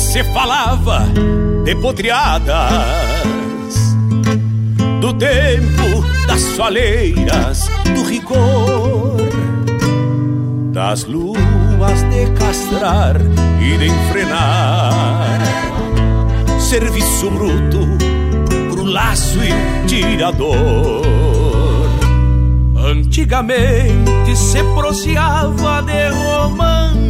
se falava de podreadas do tempo das soleiras, do rigor das luas de castrar e de enfrenar. Serviço bruto pro laço e tirador. Antigamente se proseava de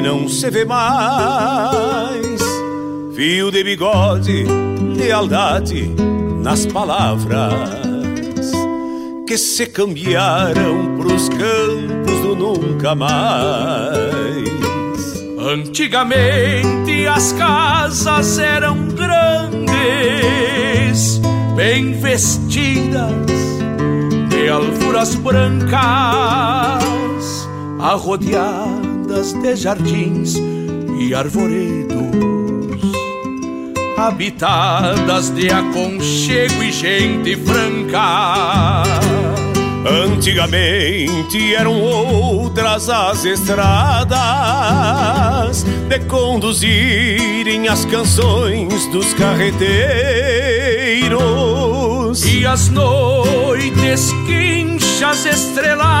Não se vê mais. Fio de bigode, lealdade nas palavras que se cambiaram pros campos do nunca mais. Antigamente as casas eram grandes, bem vestidas de alfuras brancas, de jardins e arvoredos, habitadas de aconchego e gente franca. Antigamente eram outras as estradas de conduzirem as canções dos carreteiros e as noites quinchas estreladas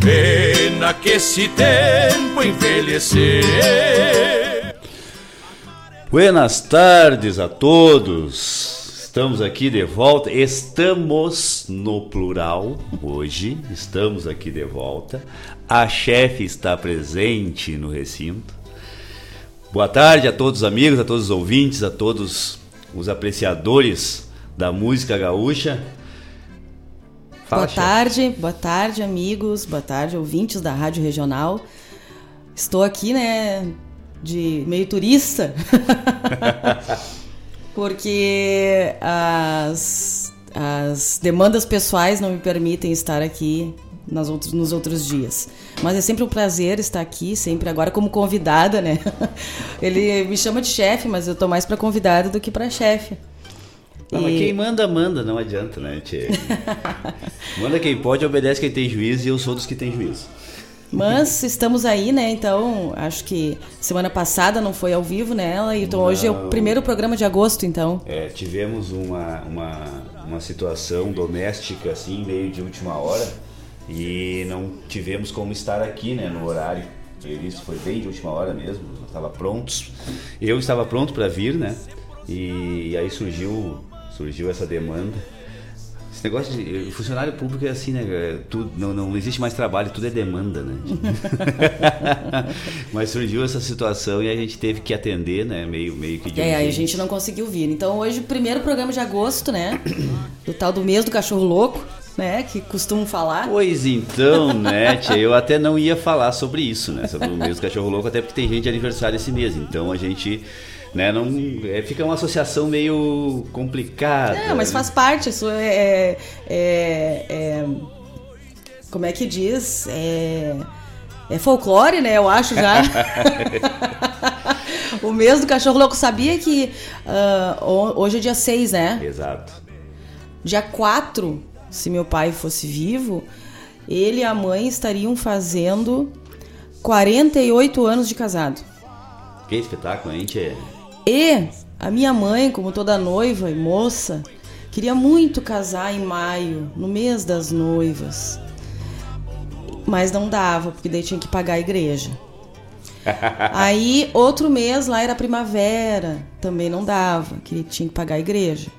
Pena que esse tempo envelheceu. Buenas tardes a todos. Estamos aqui de volta, estamos no plural hoje, estamos aqui de volta. A chefe está presente no recinto. Boa tarde a todos os amigos, a todos os ouvintes, a todos os apreciadores da música gaúcha. Fala, boa chefe. tarde, boa tarde, amigos, boa tarde, ouvintes da Rádio Regional. Estou aqui, né, de meio turista. porque as, as demandas pessoais não me permitem estar aqui nas outros, nos outros dias. Mas é sempre um prazer estar aqui, sempre agora como convidada, né? Ele me chama de chefe, mas eu tô mais para convidada do que para chefe. Não, e... mas quem manda, manda, não adianta, né? manda quem pode, obedece quem tem juízo e eu sou dos que tem juízo. Mas estamos aí, né? Então, acho que semana passada não foi ao vivo, né? Então não. hoje é o primeiro programa de agosto, então. É, tivemos uma, uma, uma situação doméstica, assim, meio de última hora. E não tivemos como estar aqui, né? No horário. Isso foi bem de última hora mesmo. Estava prontos. Eu estava pronto para vir, né? E aí surgiu, surgiu essa demanda. Esse negócio de funcionário público é assim, né? Tudo, não, não existe mais trabalho, tudo é demanda, né? Mas surgiu essa situação e a gente teve que atender, né? Meio, meio que de É, a gente não conseguiu vir. Então hoje, primeiro programa de agosto, né? Do tal do mês do cachorro louco. Né, que costumam falar. Pois então, né, tia, eu até não ia falar sobre isso, né, sobre o mês do cachorro louco, até porque tem gente de aniversário esse mês, então a gente né? Não, é, fica uma associação meio complicada. É, mas faz parte. Isso é, é, é, é como é que diz? É, é folclore, né? Eu acho já. o mês do cachorro louco sabia que uh, hoje é dia 6, né? Exato. Dia 4, se meu pai fosse vivo, ele e a mãe estariam fazendo 48 anos de casado. Que espetáculo, hein, Tchê? E a minha mãe, como toda noiva e moça, queria muito casar em maio, no mês das noivas. Mas não dava, porque daí tinha que pagar a igreja. Aí, outro mês lá era primavera, também não dava, que tinha que pagar a igreja.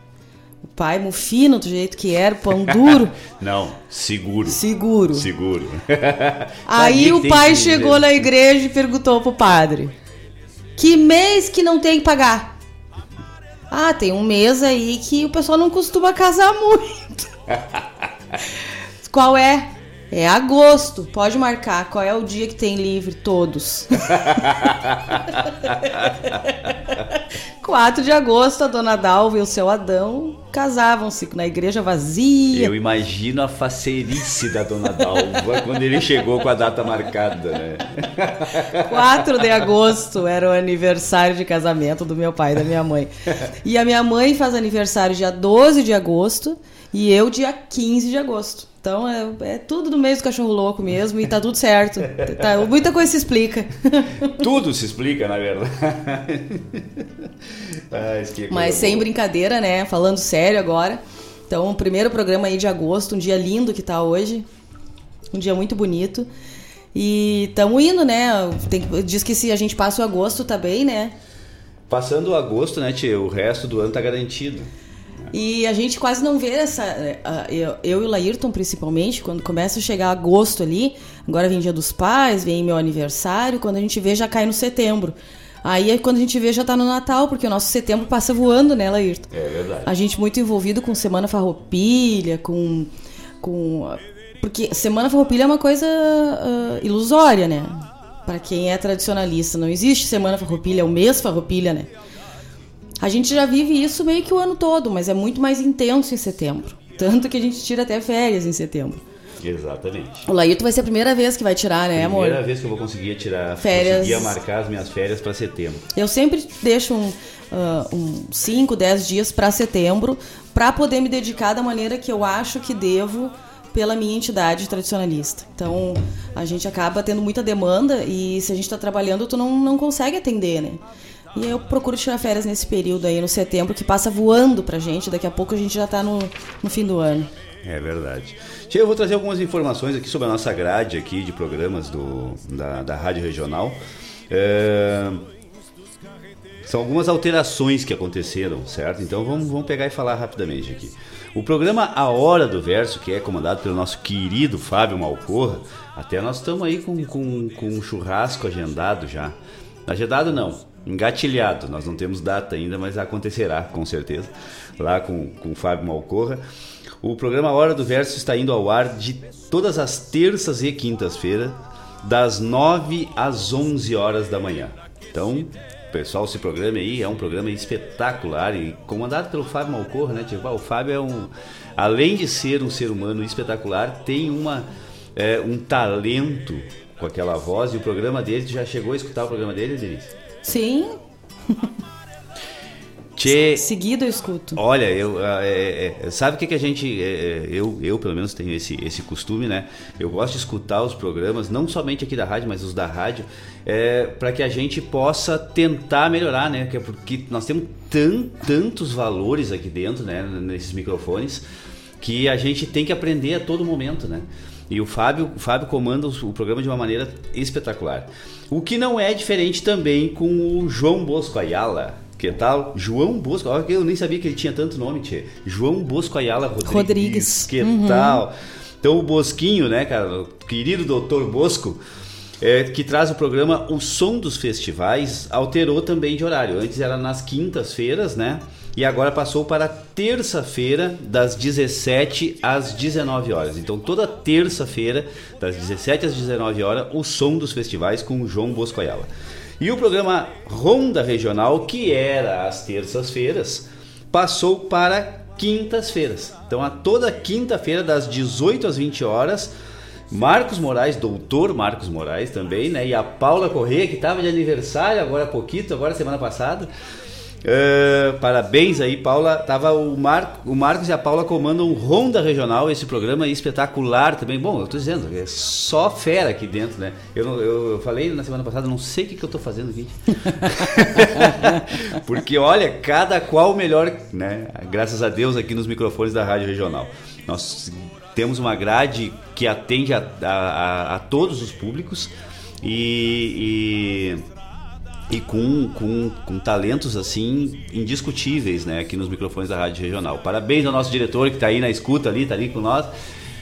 O pai, mufino do jeito que era, pão duro. Não, seguro. Seguro. Seguro. Aí o pai chegou na igreja e perguntou pro padre: que mês que não tem que pagar? Ah, tem um mês aí que o pessoal não costuma casar muito. Qual é? É agosto. Pode marcar. Qual é o dia que tem livre? Todos. 4 de agosto, a dona Dalva e o seu Adão casavam-se na igreja vazia. Eu imagino a facerice da dona Dalva quando ele chegou com a data marcada, né? 4 de agosto era o aniversário de casamento do meu pai e da minha mãe. E a minha mãe faz aniversário dia 12 de agosto e eu dia 15 de agosto. Então é, é, tudo do mês do cachorro louco mesmo e tá tudo certo. Tá, muita coisa se explica. Tudo se explica, na verdade. Mas sem boa. brincadeira, né? Falando sério agora. Então, o primeiro programa aí de agosto, um dia lindo que tá hoje. Um dia muito bonito. E estamos indo, né? Tem, diz que se a gente passa o agosto, tá bem, né? Passando o agosto, né, tia? O resto do ano tá garantido. E a gente quase não vê essa. Eu, eu e o Laírton, principalmente, quando começa a chegar agosto ali, agora vem dia dos pais, vem meu aniversário, quando a gente vê já cai no setembro. Aí quando a gente vê já tá no Natal, porque o nosso setembro passa voando, né, Laírton? É verdade. A gente muito envolvido com Semana Farroupilha, com. com porque Semana Farroupilha é uma coisa uh, ilusória, né? Para quem é tradicionalista. Não existe Semana Farroupilha, é o mês Farroupilha, né? A gente já vive isso meio que o ano todo, mas é muito mais intenso em setembro. Tanto que a gente tira até férias em setembro. Exatamente. O Laírto vai ser a primeira vez que vai tirar, né, amor? Primeira vez que eu vou conseguir tirar férias. Conseguir marcar as minhas férias para setembro. Eu sempre deixo um, uh, um 5, 10 dias para setembro para poder me dedicar da maneira que eu acho que devo pela minha entidade tradicionalista. Então, a gente acaba tendo muita demanda e se a gente está trabalhando, tu não, não consegue atender, né? E eu procuro tirar férias nesse período aí, no setembro, que passa voando pra gente. Daqui a pouco a gente já tá no, no fim do ano. É verdade. Tia, eu vou trazer algumas informações aqui sobre a nossa grade aqui de programas do, da, da Rádio Regional. É... São algumas alterações que aconteceram, certo? Então vamos, vamos pegar e falar rapidamente aqui. O programa A Hora do Verso, que é comandado pelo nosso querido Fábio Malcorra, até nós estamos aí com, com, com um churrasco agendado já. Agendado não, engatilhado. Nós não temos data ainda, mas acontecerá com certeza, lá com, com o Fábio Malcorra. O programa Hora do Verso está indo ao ar de todas as terças e quintas-feiras, das 9 às 11 horas da manhã. Então, pessoal, esse programa aí é um programa espetacular e comandado pelo Fábio Malcorra, né? Tipo, ah, o Fábio é um, além de ser um ser humano espetacular, tem uma, é, um talento com aquela voz e o programa dele, já chegou a escutar o programa dele, Denise? Sim. Tchê, Seguido eu escuto. Olha, eu, é, é, sabe o que, que a gente. É, eu, eu, pelo menos, tenho esse, esse costume, né? Eu gosto de escutar os programas, não somente aqui da rádio, mas os da rádio, é, para que a gente possa tentar melhorar, né? Porque nós temos tan, tantos valores aqui dentro, né? Nesses microfones, que a gente tem que aprender a todo momento, né? E o Fábio, o Fábio comanda o programa de uma maneira espetacular. O que não é diferente também com o João Bosco Ayala que tal? João Bosco, eu nem sabia que ele tinha tanto nome, tia. João Bosco Ayala Rodrigues. Rodrigues. Que uhum. tal? Então o Bosquinho, né, cara, o querido doutor Bosco, é, que traz o programa O Som dos Festivais, alterou também de horário. Antes era nas quintas-feiras, né? E agora passou para terça-feira, das 17 às 19 horas. Então, toda terça-feira, das 17 às 19 horas, o som dos festivais com o João Bosco Ayala. E o programa Ronda Regional, que era às terças-feiras, passou para quintas-feiras. Então, a toda quinta-feira, das 18 às 20 horas, Marcos Moraes, doutor Marcos Moraes também, né? E a Paula Corrêa, que estava de aniversário agora há pouquinho, agora semana passada. Uh, parabéns aí, Paula. Tava o, Mar, o Marcos e a Paula comandam um Ronda Regional, esse programa é espetacular também. Bom, eu tô dizendo, é só fera aqui dentro, né? Eu, eu, eu falei na semana passada, não sei o que, que eu tô fazendo aqui. Porque olha, cada qual melhor, né? Graças a Deus aqui nos microfones da Rádio Regional. Nós temos uma grade que atende a, a, a, a todos os públicos e, e e com, com, com talentos assim indiscutíveis, né, aqui nos microfones da Rádio Regional. Parabéns ao nosso diretor que está aí na escuta ali, está ali com nós.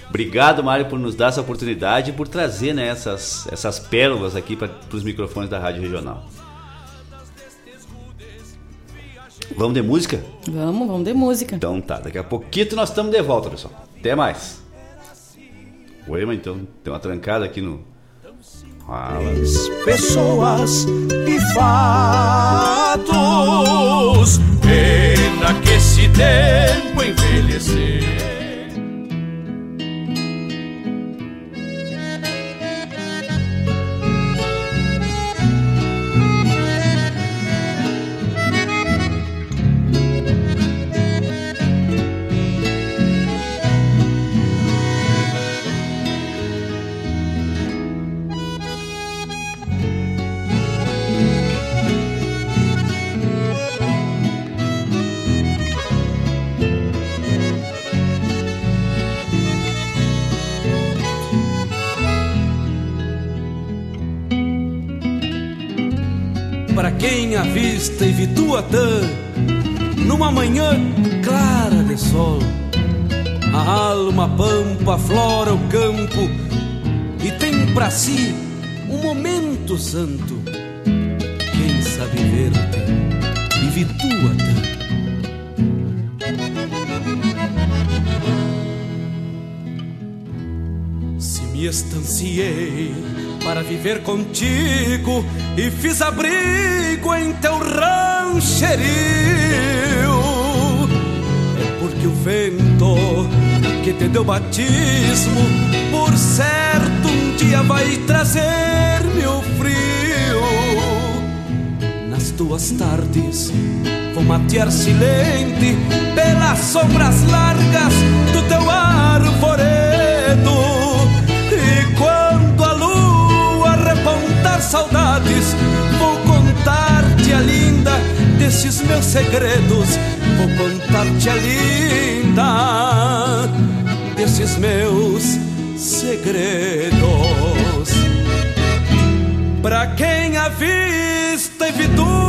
Obrigado, Mário, por nos dar essa oportunidade e por trazer né, essas, essas pérolas aqui para os microfones da Rádio Regional. Vamos de música? Vamos, vamos de música. Então tá, daqui a pouquinho nós estamos de volta, pessoal. Até mais. Oi, mas então tem uma trancada aqui no, Fala. Pessoas e fatos. Pena que esse tempo envelhecer. Numa manhã clara de sol. A alma pampa flora o campo e tem para si um momento santo. Quem sabe ver-te e Vituatã. Se me estanciei para viver contigo e fiz abrigo em teu rancherio. É porque o vento que te deu batismo, por certo um dia vai trazer-me o frio. Nas tuas tardes vou matear silente pelas sombras largas do teu arvoredo saudades, desses meus segredos. Vou contar-te a linda desses meus segredos. Pra quem a vista evitua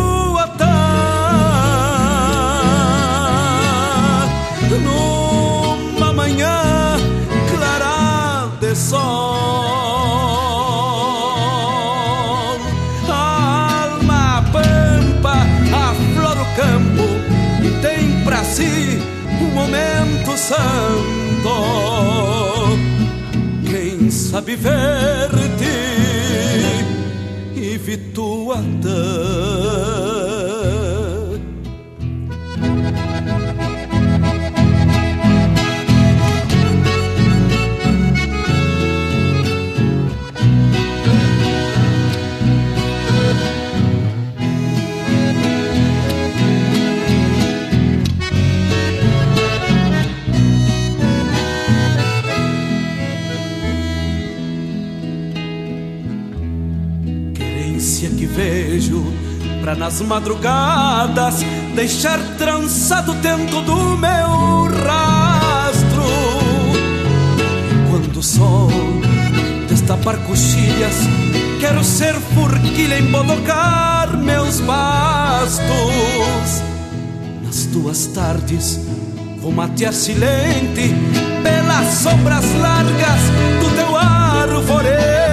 santo. Quem sabe ver-te e vi tua pra nas madrugadas deixar trançado dentro do meu rastro. Quando o sol destapar coxilhas, quero ser forquilha e embolocar meus bastos. Nas tuas tardes vou matear silente pelas sombras largas do teu arvoredo.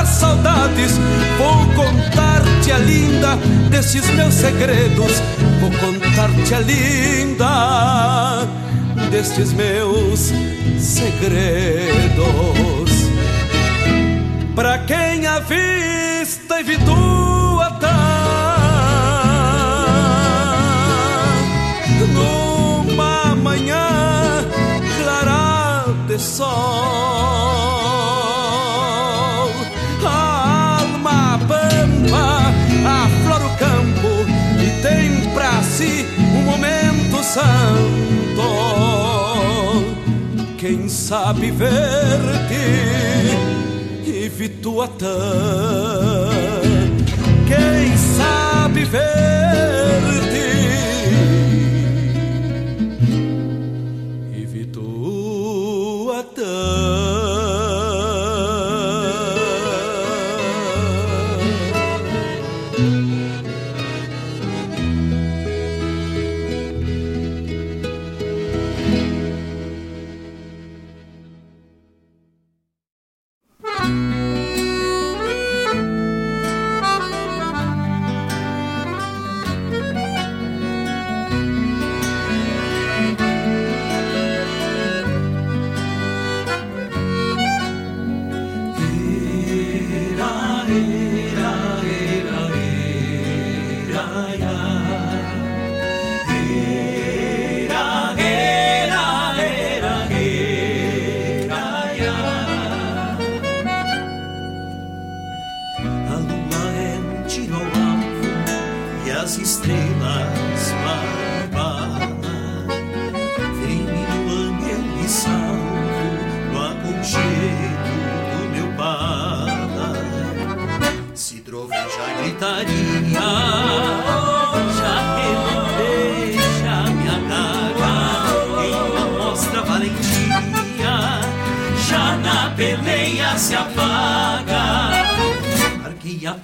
Repontar saudades. Vou contar-te a linda desses meus segredos. Vou contar-te a linda destes meus segredos. Pra quem a vista evitua tá numa manhã clara de sol. Um momento santo. Quem sabe ver-te e vi tua Quem sabe ver-te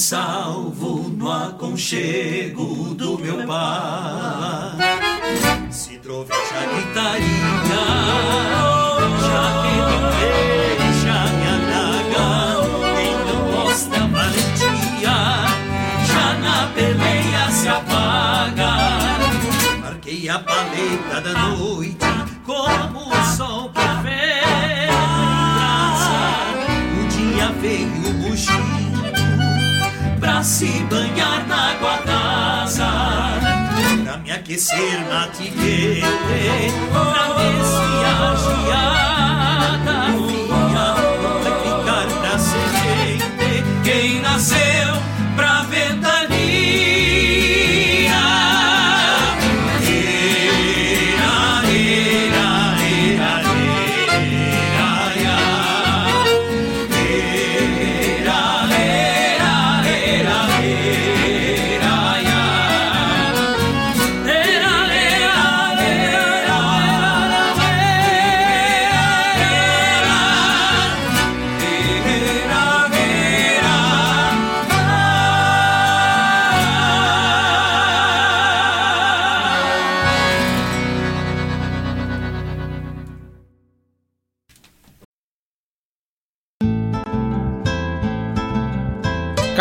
salvo no aconchego do meu pai. Se trouxe a já que não deixa me adaga, então mostra valentia, já na peleia se apaga. Marquei a paleta da noite. Se banhar na guardaça Pra me aquecer na tigueira Pra a geada Vai ficar pra semente Quem nasceu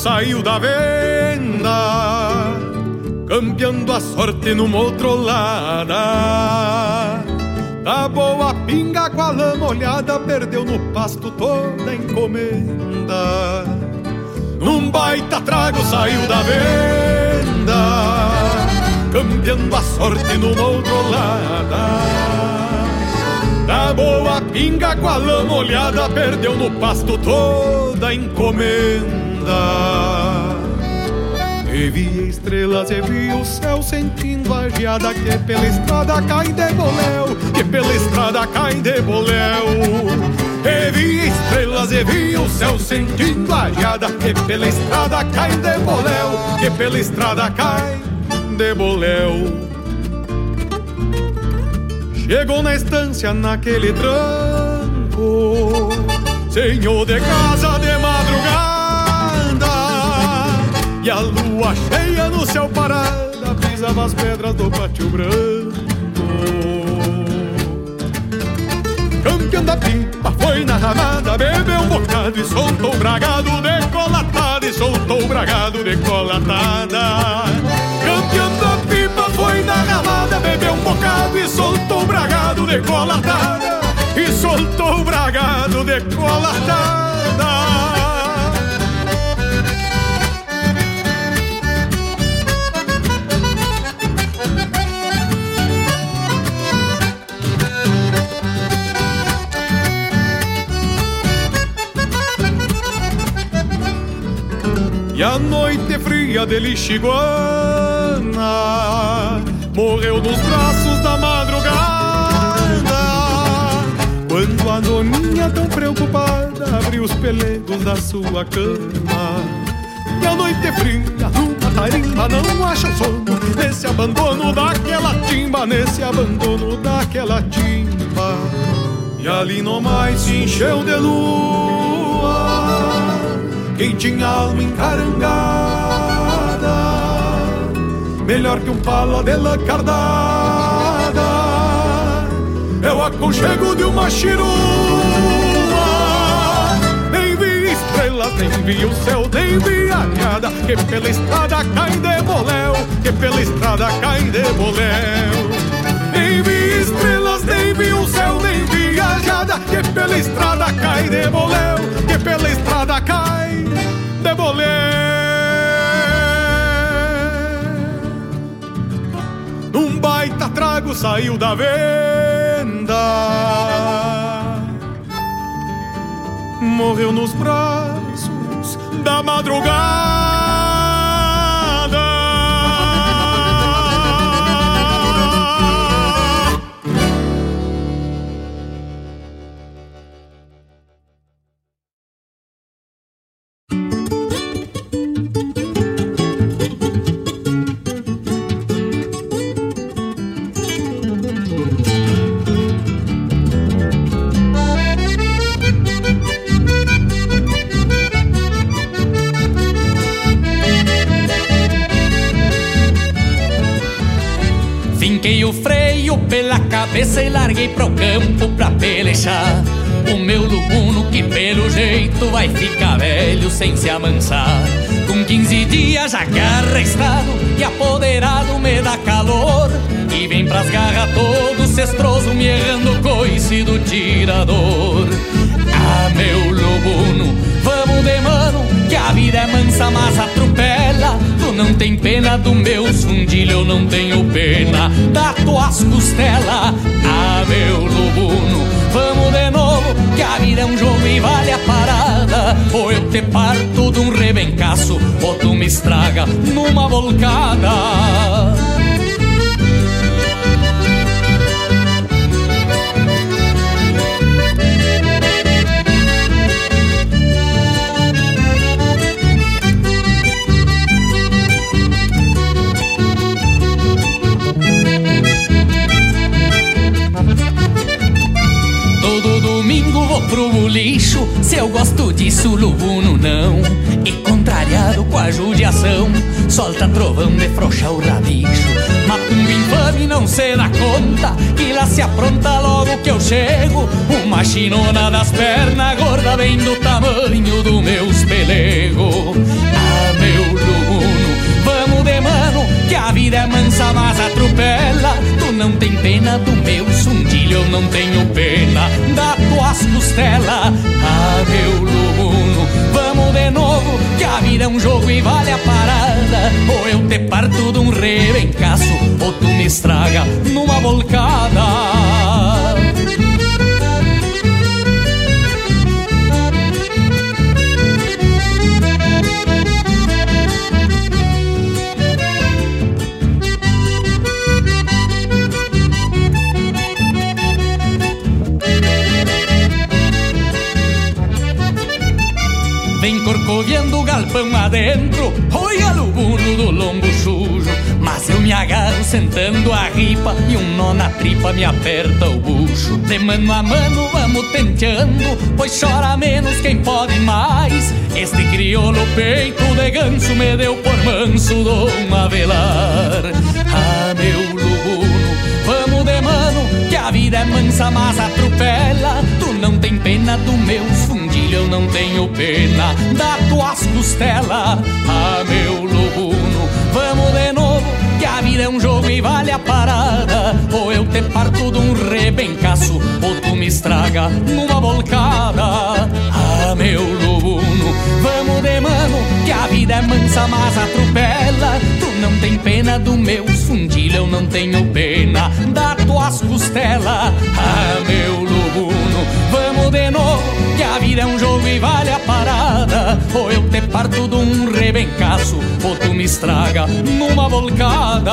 Saiu da venda, campeando a sorte numa outrolada. Da boa pinga com a lama olhada, perdeu no pasto toda a encomenda. Num baita trago saiu da venda, campeando a sorte numa outrolada. Da boa pinga com a lama olhada, perdeu no pasto toda a encomenda. E via estrelas e via o céu sentindo a geada que pela estrada cai de boléu, que pela estrada cai de boléu. E via estrelas e via o céu sentindo a geada que pela estrada cai de boléu, que pela estrada cai de boléu. Chegou na estância naquele tranco Senhor de casa de E a lua cheia no céu parada Pisava as pedras do pátio branco. Campeão da pipa foi na ramada Bebeu um bocado e soltou o bragado Decolatada e soltou o bragado Decolatada. Campeão da pipa foi na ramada Bebeu um bocado e soltou o bragado Decolatada. E soltou o bragado Decolatada E a noite fria de Lixiguana Morreu nos braços da madrugada Quando a doninha tão preocupada Abriu os pelegos da sua cama. E a noite fria numa tarimba Não acha o sono Nesse abandono daquela timba Nesse abandono daquela timba. E ali no mais se encheu de lua quem tinha alma encarangada Melhor que um pala de cardada. É o aconchego de uma chirua. Nem vi estrelas, nem vi o céu, nem vi a nada Que pela estrada cai de boléu Que pela estrada cai de boléu. Nem vi estrelas, nem vi o céu, nem vi a nada Que pela estrada cai de boléu Que pela estrada cai de boléu. Num baita trago saiu da venda. Morreu nos braços da madrugada larguei pro campo pra pelejar. O meu lubuno que pelo jeito vai ficar velho sem se amansar. Com 15 dias já arrestado e apoderado me dá calor. E vem pras garras todo cestroso me errando coice do tirador. Ah, meu lubuno, vamos de mano, que a vida é mansa, mas atropela. Tu não tem pena do meu fundilho, eu não tenho pena da tuas costelas. Ah, meu lubuno, vamos de novo, que a vida é um jogo e vale a parada. Ou eu te parto de um rebencaço, ou tu me estraga numa volcada. Lixo, se eu gosto disso, lubuno não. E contrariado com a judiação, solta trovão de o rabicho. Macumba infame não se dá conta, que lá se apronta logo que eu chego. Uma chinona das pernas gorda vem do tamanho do meus pelego. Ah, meu lubuno, vamos de mano, que a vida é mansa, mas atropela. Tu não tem pena do meu sundilho, eu não tenho pena da tuas costelas. Ah, meu lubuno, vamos de novo, que a vida é um jogo e vale a parada. Ou eu te parto de um rebencaço, ou tu me estraga numa volcada. Vem corcoviando o galpão adentro Oi, alubuno do lombo sujo. Mas eu me agarro sentando a ripa E um nó na tripa me aperta o bucho. De mano a mano vamos tenteando Pois chora menos quem pode mais. Este crioulo peito de ganso Me deu por manso Dom Avelar Ah, meu lubuno, vamos de mano Que a vida é mansa, mas atropela. Tu não tem pena do meu fundilho Eu não tenho pena da tuas costelas Ah, meu lubuno, vamos de novo Que a vida é um jogo e vale a parada. Ou eu te parto de um rebencaço Ou tu me estraga numa volcada Ah, meu lubuno, vamos de mano Que a vida é mansa, mas atropela. Tu não tem pena do meu fundilho Eu não tenho pena da tuas costelas Ah, meu lubuno, vamos de novo Que a vida é um jogo e vale a parada. Ou eu te parto de um rebencaço Ou tu me estraga numa volcada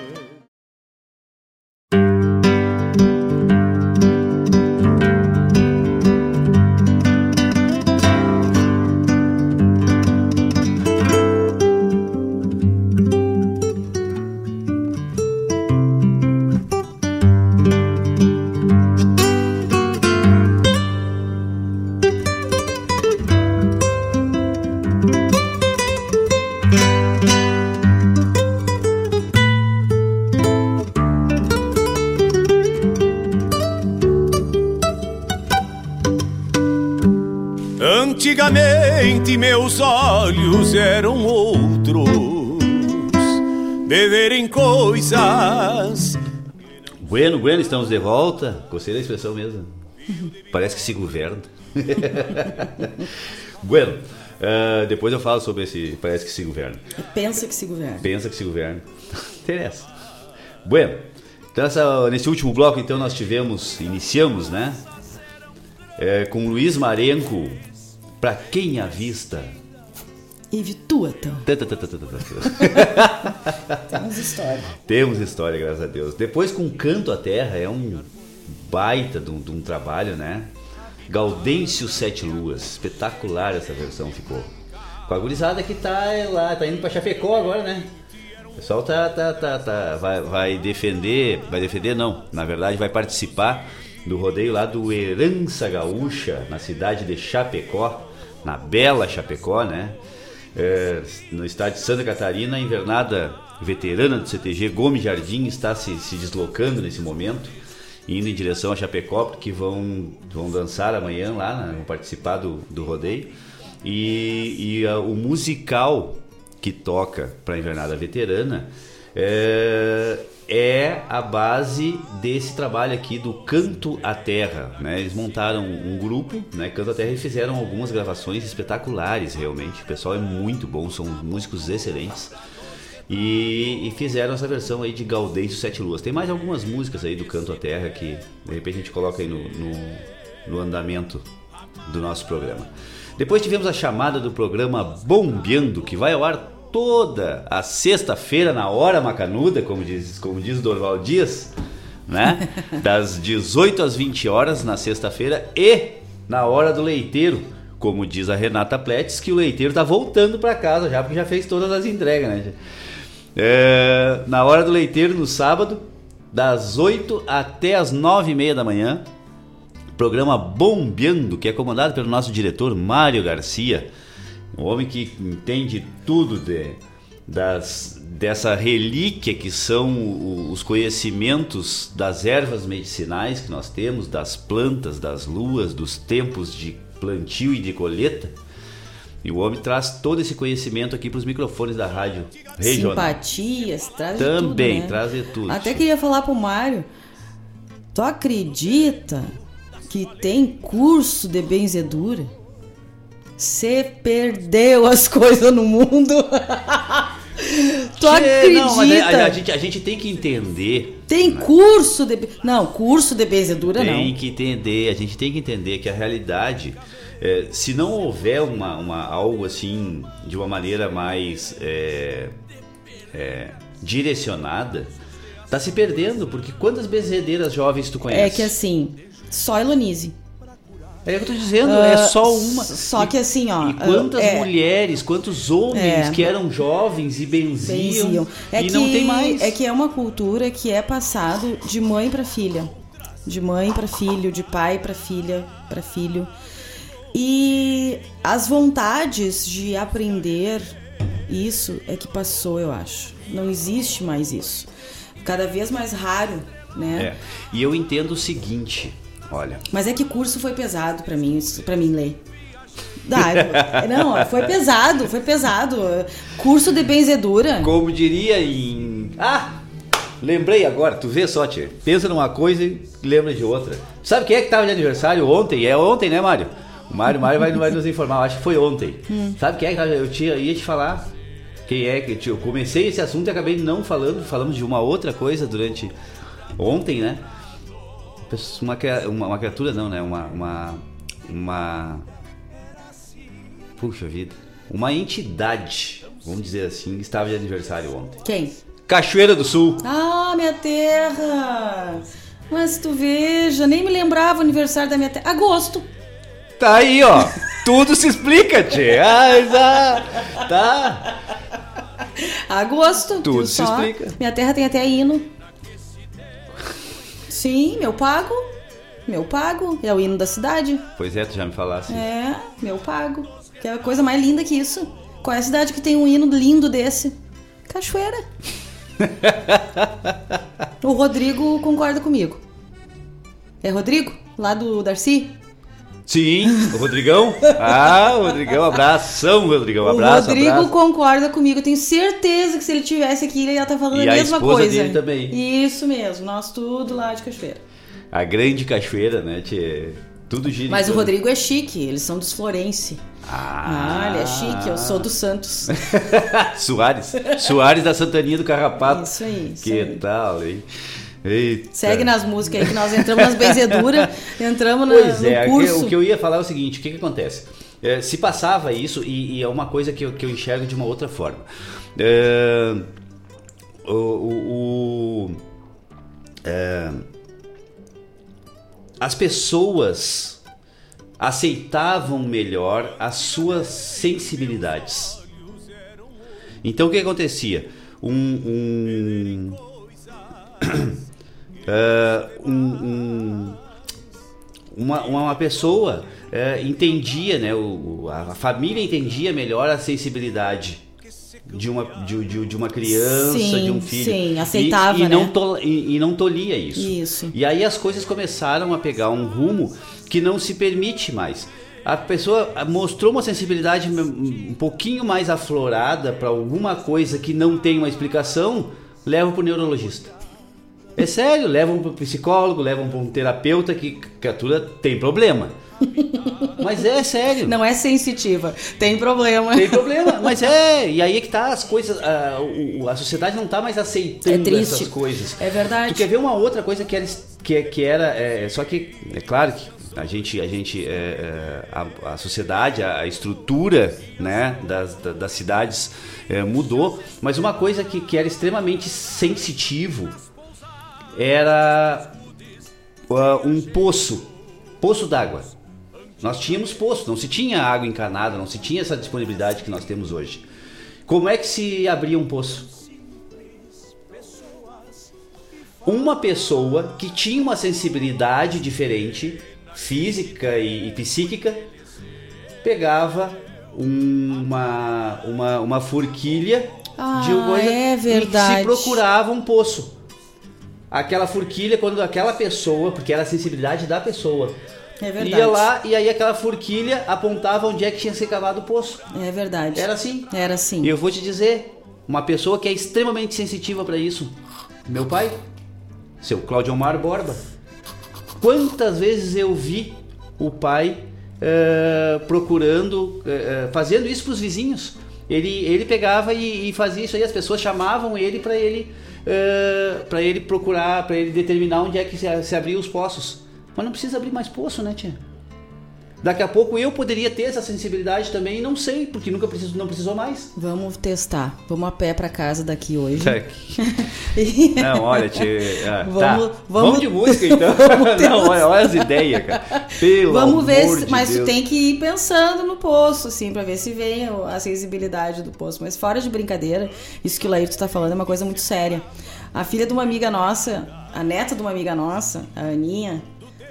Bueno, bueno, estamos de volta. Gostei da expressão mesmo. Parece que se governa. bueno, uh, depois eu falo sobre esse. Parece que se governa. Pensa que se governa. Pensa que se governa. Interessa. Bueno, então essa, nesse último bloco então nós tivemos, iniciamos, né? É, com Luiz Marenco, pra quem avista. E Vituata. Tã, tã, tã, tã, tã, tã. Temos história. Temos história, graças a Deus. Depois com Canto à Terra, é um baita de um, de um trabalho, né? Gaudêncio Sete Luas. Espetacular essa versão ficou. Com a gurizada que tá lá, tá indo pra Chapecó agora, né? O pessoal tá, tá, tá, tá vai, vai defender, vai defender não, na verdade vai participar do rodeio lá do Herança Gaúcha, na cidade de Chapecó, na bela Chapecó, né? É, no estado de Santa Catarina, a invernada veterana do CTG Gomes Jardim está se, se deslocando nesse momento, indo em direção a Chapecó, porque vão, vão dançar amanhã lá, né? vão participar do, do rodeio. E, e a- o musical que toca para a invernada veterana é, é a base desse trabalho aqui do Canto à Terra. Né? Eles montaram um grupo, né? Canto à Terra, e fizeram algumas gravações espetaculares, realmente. O pessoal é muito bom, são músicos excelentes. E, e fizeram essa versão aí de Gaudêncio Sete Luas. Tem mais algumas músicas aí do Canto à Terra que de repente a gente coloca aí no, no, no andamento do nosso programa. Depois tivemos a chamada do programa Bombeando, que vai ao ar toda a sexta-feira na hora macanuda, como diz, como diz o Dorval Dias, né? Das 18 às 20 horas na sexta-feira e na hora do leiteiro, como diz a Renata Pletes, que o leiteiro tá voltando para casa já, porque já fez todas as entregas, né? É, na hora do leiteiro no sábado, das 8 até as 9 e meia da manhã, programa Bombeando, que é comandado pelo nosso diretor Mário Garcia, um homem que entende tudo de, das, dessa relíquia que são o- os conhecimentos das ervas medicinais que nós temos, das plantas, das luas, dos tempos de plantio e de colheita. E o homem traz todo esse conhecimento aqui para os microfones da rádio regional. Simpatias, traz de Também, tudo, né? traz de tudo. Até queria falar pro Mário. Tu acredita que tem curso de benzedura? Você perdeu as coisas no mundo. tu Tchê, acredita? Não, a, a gente, a gente tem que entender Tem curso de. Não, curso de benzedura Tem não. que entender, a gente tem que entender que a realidade, é, se não houver uma, uma- algo assim de uma maneira mais é, é, direcionada, tá se perdendo, porque quantas benzedeiras jovens tu conhece? É que assim, só Elonise. É o que eu tô dizendo, é Ah, só uma. Só que assim, ó. E quantas é, mulheres, quantos homens É. que eram jovens e benziam, benziam. É e que, não tem mais. É que é uma cultura que é passado de mãe para filha, de mãe para filho, de pai para filha, para filho. E as vontades de aprender isso é que passou, eu acho. Não existe mais isso. Cada vez mais raro, né? É. E eu entendo o seguinte, olha, Mas é que curso foi pesado pra mim, para mim ler. Dá, não, foi pesado, foi pesado. Curso de benzedura. Como diria em. Ah! Lembrei agora, tu vê só, tia. Pensa numa coisa e lembra de outra. Sabe quem é que tava de aniversário ontem? É ontem, né, Mário? O Mário, Mário vai, vai nos informar, eu acho que foi ontem. Sabe quem é que? Eu tinha, ia te falar. Quem é que. Eu comecei esse assunto e acabei não falando. Falamos de uma outra coisa durante. Ontem, né? Uma, cria- uma, uma criatura, não, né? Uma. Uma. uma Puxa vida. Uma entidade, vamos dizer assim, estava de aniversário ontem. Quem? Cachoeira do Sul. Ah, minha terra! Mas tu veja, nem me lembrava o aniversário da minha terra. Agosto. Tá aí, ó. Tudo se explica, tchê. Ah, tá. tá. Agosto. Tudo se só? explica. Minha terra tem até hino. Sim, meu pago. Meu pago. É o hino da cidade. Pois é, tu já me falasse. É, meu pago. Que é a coisa mais linda que isso. Qual é a cidade que tem um hino lindo desse? Cachoeira. o Rodrigo concorda comigo. É Rodrigo? Lá do Darcy? Sim, o Rodrigão. Ah, o Rodrigão, abração, Rodrigão, abraço, o Rodrigo abraço. concorda comigo. Eu tenho certeza que se ele tivesse aqui, ele ia estar falando E a a mesma esposa coisa. dele também. Isso mesmo, nós tudo lá de Cachoeira. A grande cachoeira, né, tchê? Tudo gira. Mas o Rodrigo é chique, eles são dos Florense. Ah, Ah, ele é chique, eu sou do Santos. Soares. Soares da Santaninha do Carrapato. Isso aí, isso Que aí. tal, hein? Eita. Segue nas músicas aí que nós entramos nas benzeduras, entramos na, Pois no é, curso. o que eu ia falar é o seguinte, o que, que acontece? É, se passava isso, e, e é uma coisa que eu, que eu enxergo de uma outra forma. É, o, o- o- é, as pessoas aceitavam melhor as suas sensibilidades. Então o que acontecia? Um, um, é, um- um- uma, uma pessoa é, entendia, né, o, a família entendia melhor a sensibilidade de uma, de, de- de uma criança, Sim, de um filho. sim, E- aceitava, e, não né? tol- e, e não tolia isso. Isso. E aí as coisas começaram a pegar um rumo que não se permite mais. A pessoa mostrou uma sensibilidade um pouquinho mais aflorada para alguma coisa que não tem uma explicação, leva para o neurologista. É sério, levam para o psicólogo, levam para um terapeuta que criatura tem problema. Mas é sério. Não é sensitiva, tem problema. Tem problema, mas é. E aí é que tá as coisas. A, a sociedade não tá mais aceitando É essas coisas. É verdade. Tu quer ver uma outra coisa que era. Que, que era é, só que, é claro que a gente. A, gente, é, é, a, a sociedade, a, estrutura né, das, da- das cidades é, mudou. Mas uma coisa que, que era extremamente sensitivo era ah, um poço poço d'água. Nós tínhamos poço, não se tinha água encanada, não se tinha essa disponibilidade que nós temos hoje. Como é que se abria um poço? Uma pessoa que tinha uma sensibilidade diferente, física e, e psíquica, pegava uma, uma, uma forquilha Ah, de uma coisa é e verdade. se procurava um poço. Aquela forquilha, quando aquela pessoa, porque era a sensibilidade da pessoa, É verdade. ia lá e aí aquela forquilha apontava onde é que tinha se cavado o poço. É verdade. Era assim. Era assim. E eu vou te dizer, uma pessoa que é extremamente sensitiva para isso, meu pai, seu Claudio Omar Borba. Quantas vezes eu vi o pai eh, procurando, eh, fazendo isso para os vizinhos? Ele, ele pegava e, e fazia isso aí, as pessoas chamavam ele para ele, para ele procurar, para ele determinar onde é que se, se abria os poços. Mas não precisa abrir mais poço, né, tia? Daqui a pouco eu poderia ter essa sensibilidade também e não sei, porque nunca preciso, não precisou mais. Vamos testar. Vamos a pé pra casa daqui hoje. Não, olha, tia, ah, Vamos- tá. vamos- vamos de música então. não, olha, olha as ideias, cara. Pelo Vamos ver, amor se- de mas tu Deus. tem que ir pensando no poço, assim, pra ver se vem a sensibilidade do poço. Mas fora de brincadeira, isso que o Laírto tá falando é uma coisa muito séria. A filha de uma amiga nossa, a neta de uma amiga nossa, a Aninha,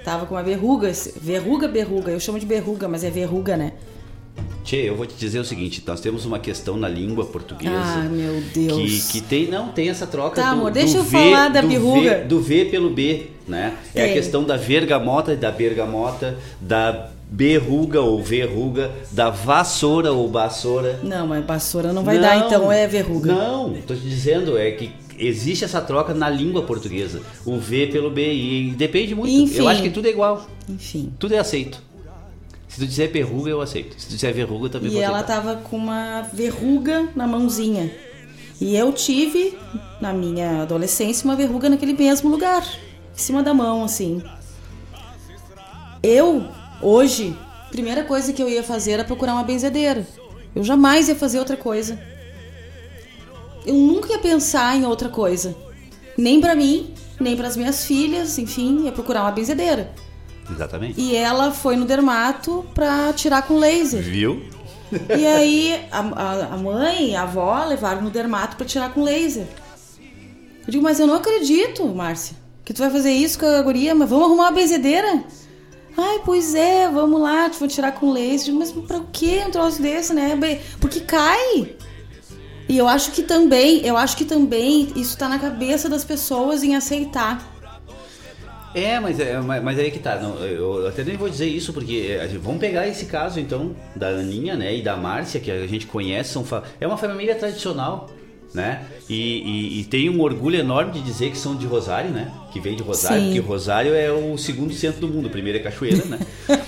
tava com uma verruga, verruga, berruga, eu chamo de berruga, mas é verruga, né? Tchê, eu vou te dizer o seguinte, nós temos uma questão na língua portuguesa. Ah, meu Deus. Que, que tem, não, tem essa troca Tá, do, amor, do deixa eu V, falar da do birruga. V, do V pelo B, né? É a questão da vergamota e da bergamota, da berruga ou verruga, da vassoura ou vassoura. Não, mas vassoura não vai dar, então é verruga. Não, tô te dizendo, é que existe essa troca na língua portuguesa. O V pelo B, e depende muito. Enfim. Eu acho que tudo é igual. Enfim. Tudo é aceito. Se tu disser verruga, eu aceito. Se tu disser verruga, eu também E vou ela aceitar. tava com uma verruga na mãozinha. E eu tive, na minha adolescência, uma verruga naquele mesmo lugar. Em cima da mão, assim. Eu, hoje, a primeira coisa que eu ia fazer era procurar uma benzedeira. Eu jamais ia fazer outra coisa. Eu nunca ia pensar em outra coisa. Nem pra mim, nem pras minhas filhas, enfim, ia procurar uma benzedeira. Exatamente. E ela foi no dermato pra tirar com laser. Viu? E aí a, a, a mãe e a avó levaram no dermato pra tirar com laser. Eu digo, mas eu não acredito, Márcia, que tu vai fazer isso com a guria, mas vamos arrumar uma benzedeira? Ai, pois é, vamos lá, te vou tirar com laser. Mas pra que um troço desse, né? Porque cai. E eu acho que também, eu acho que também isso tá na cabeça das pessoas em aceitar. É, mas, é, mas aí que tá. Não, eu até nem vou dizer isso, porque gente- vamos pegar esse caso então da Aninha né, e da Márcia, que a gente conhece, são, é uma família tradicional. Né? E, e- e tem um orgulho enorme de dizer que são de Rosário, né? Que vem de Rosário, Sim. porque Rosário é o segundo centro do mundo. Primeiro é Cachoeira, né?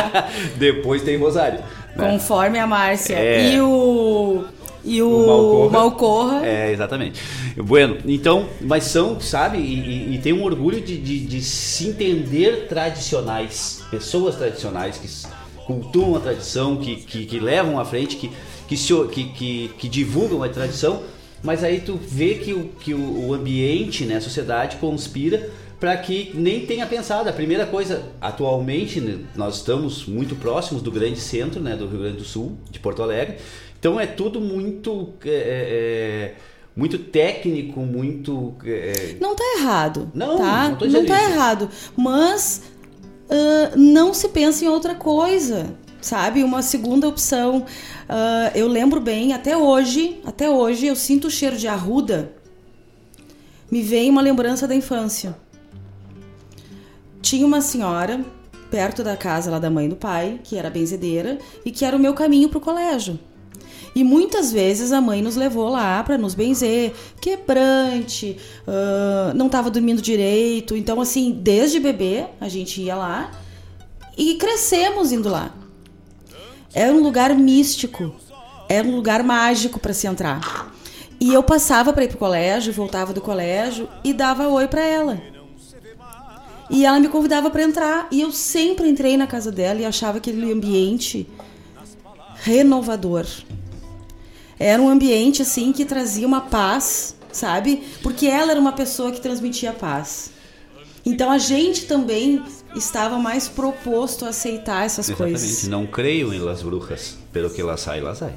Depois tem Rosário. né? Conforme a Márcia. É. E o. E o, O Malcorra. Malcorra. É, exatamente. Bueno, então, mas são, sabe, e, e- e tem um orgulho de, de- de se entender tradicionais, pessoas tradicionais que cultuam a tradição, que, que, que levam à frente, que, que, se que, que, que divulgam a tradição, mas aí tu vê que o, que o ambiente, né, a sociedade conspira para que nem tenha pensado. A primeira coisa, atualmente, né, nós estamos muito próximos do grande centro, né, do Rio Grande do Sul, de Porto Alegre, então é tudo muito, é, é, muito técnico, muito. é, Não tá errado. Não, tá? não tô dizendo tá errado. Mas ah, não se pensa em outra coisa. Sabe? Uma segunda opção. Ah, eu lembro bem, até hoje, até hoje, eu sinto o cheiro de arruda. Me vem uma lembrança da infância. Tinha uma senhora perto da casa lá da mãe e do pai, que era benzedeira, e que era o meu caminho pro colégio. E muitas vezes a mãe nos levou lá para nos benzer, quebrante, ah, não estava dormindo direito. Então, assim, desde bebê a gente ia lá e crescemos indo lá. Era um lugar místico, era um lugar mágico para se entrar. E eu passava para ir pro colégio, voltava do colégio e dava oi para ela. E ela me convidava para entrar e eu sempre entrei na casa dela e achava aquele ambiente renovador. Era um ambiente assim que trazia uma paz, sabe? Porque ela era uma pessoa que transmitia paz. Então a gente também estava mais proposto a aceitar essas exatamente. coisas. Não creio em las brujas, pelo que lá sai, lá sai.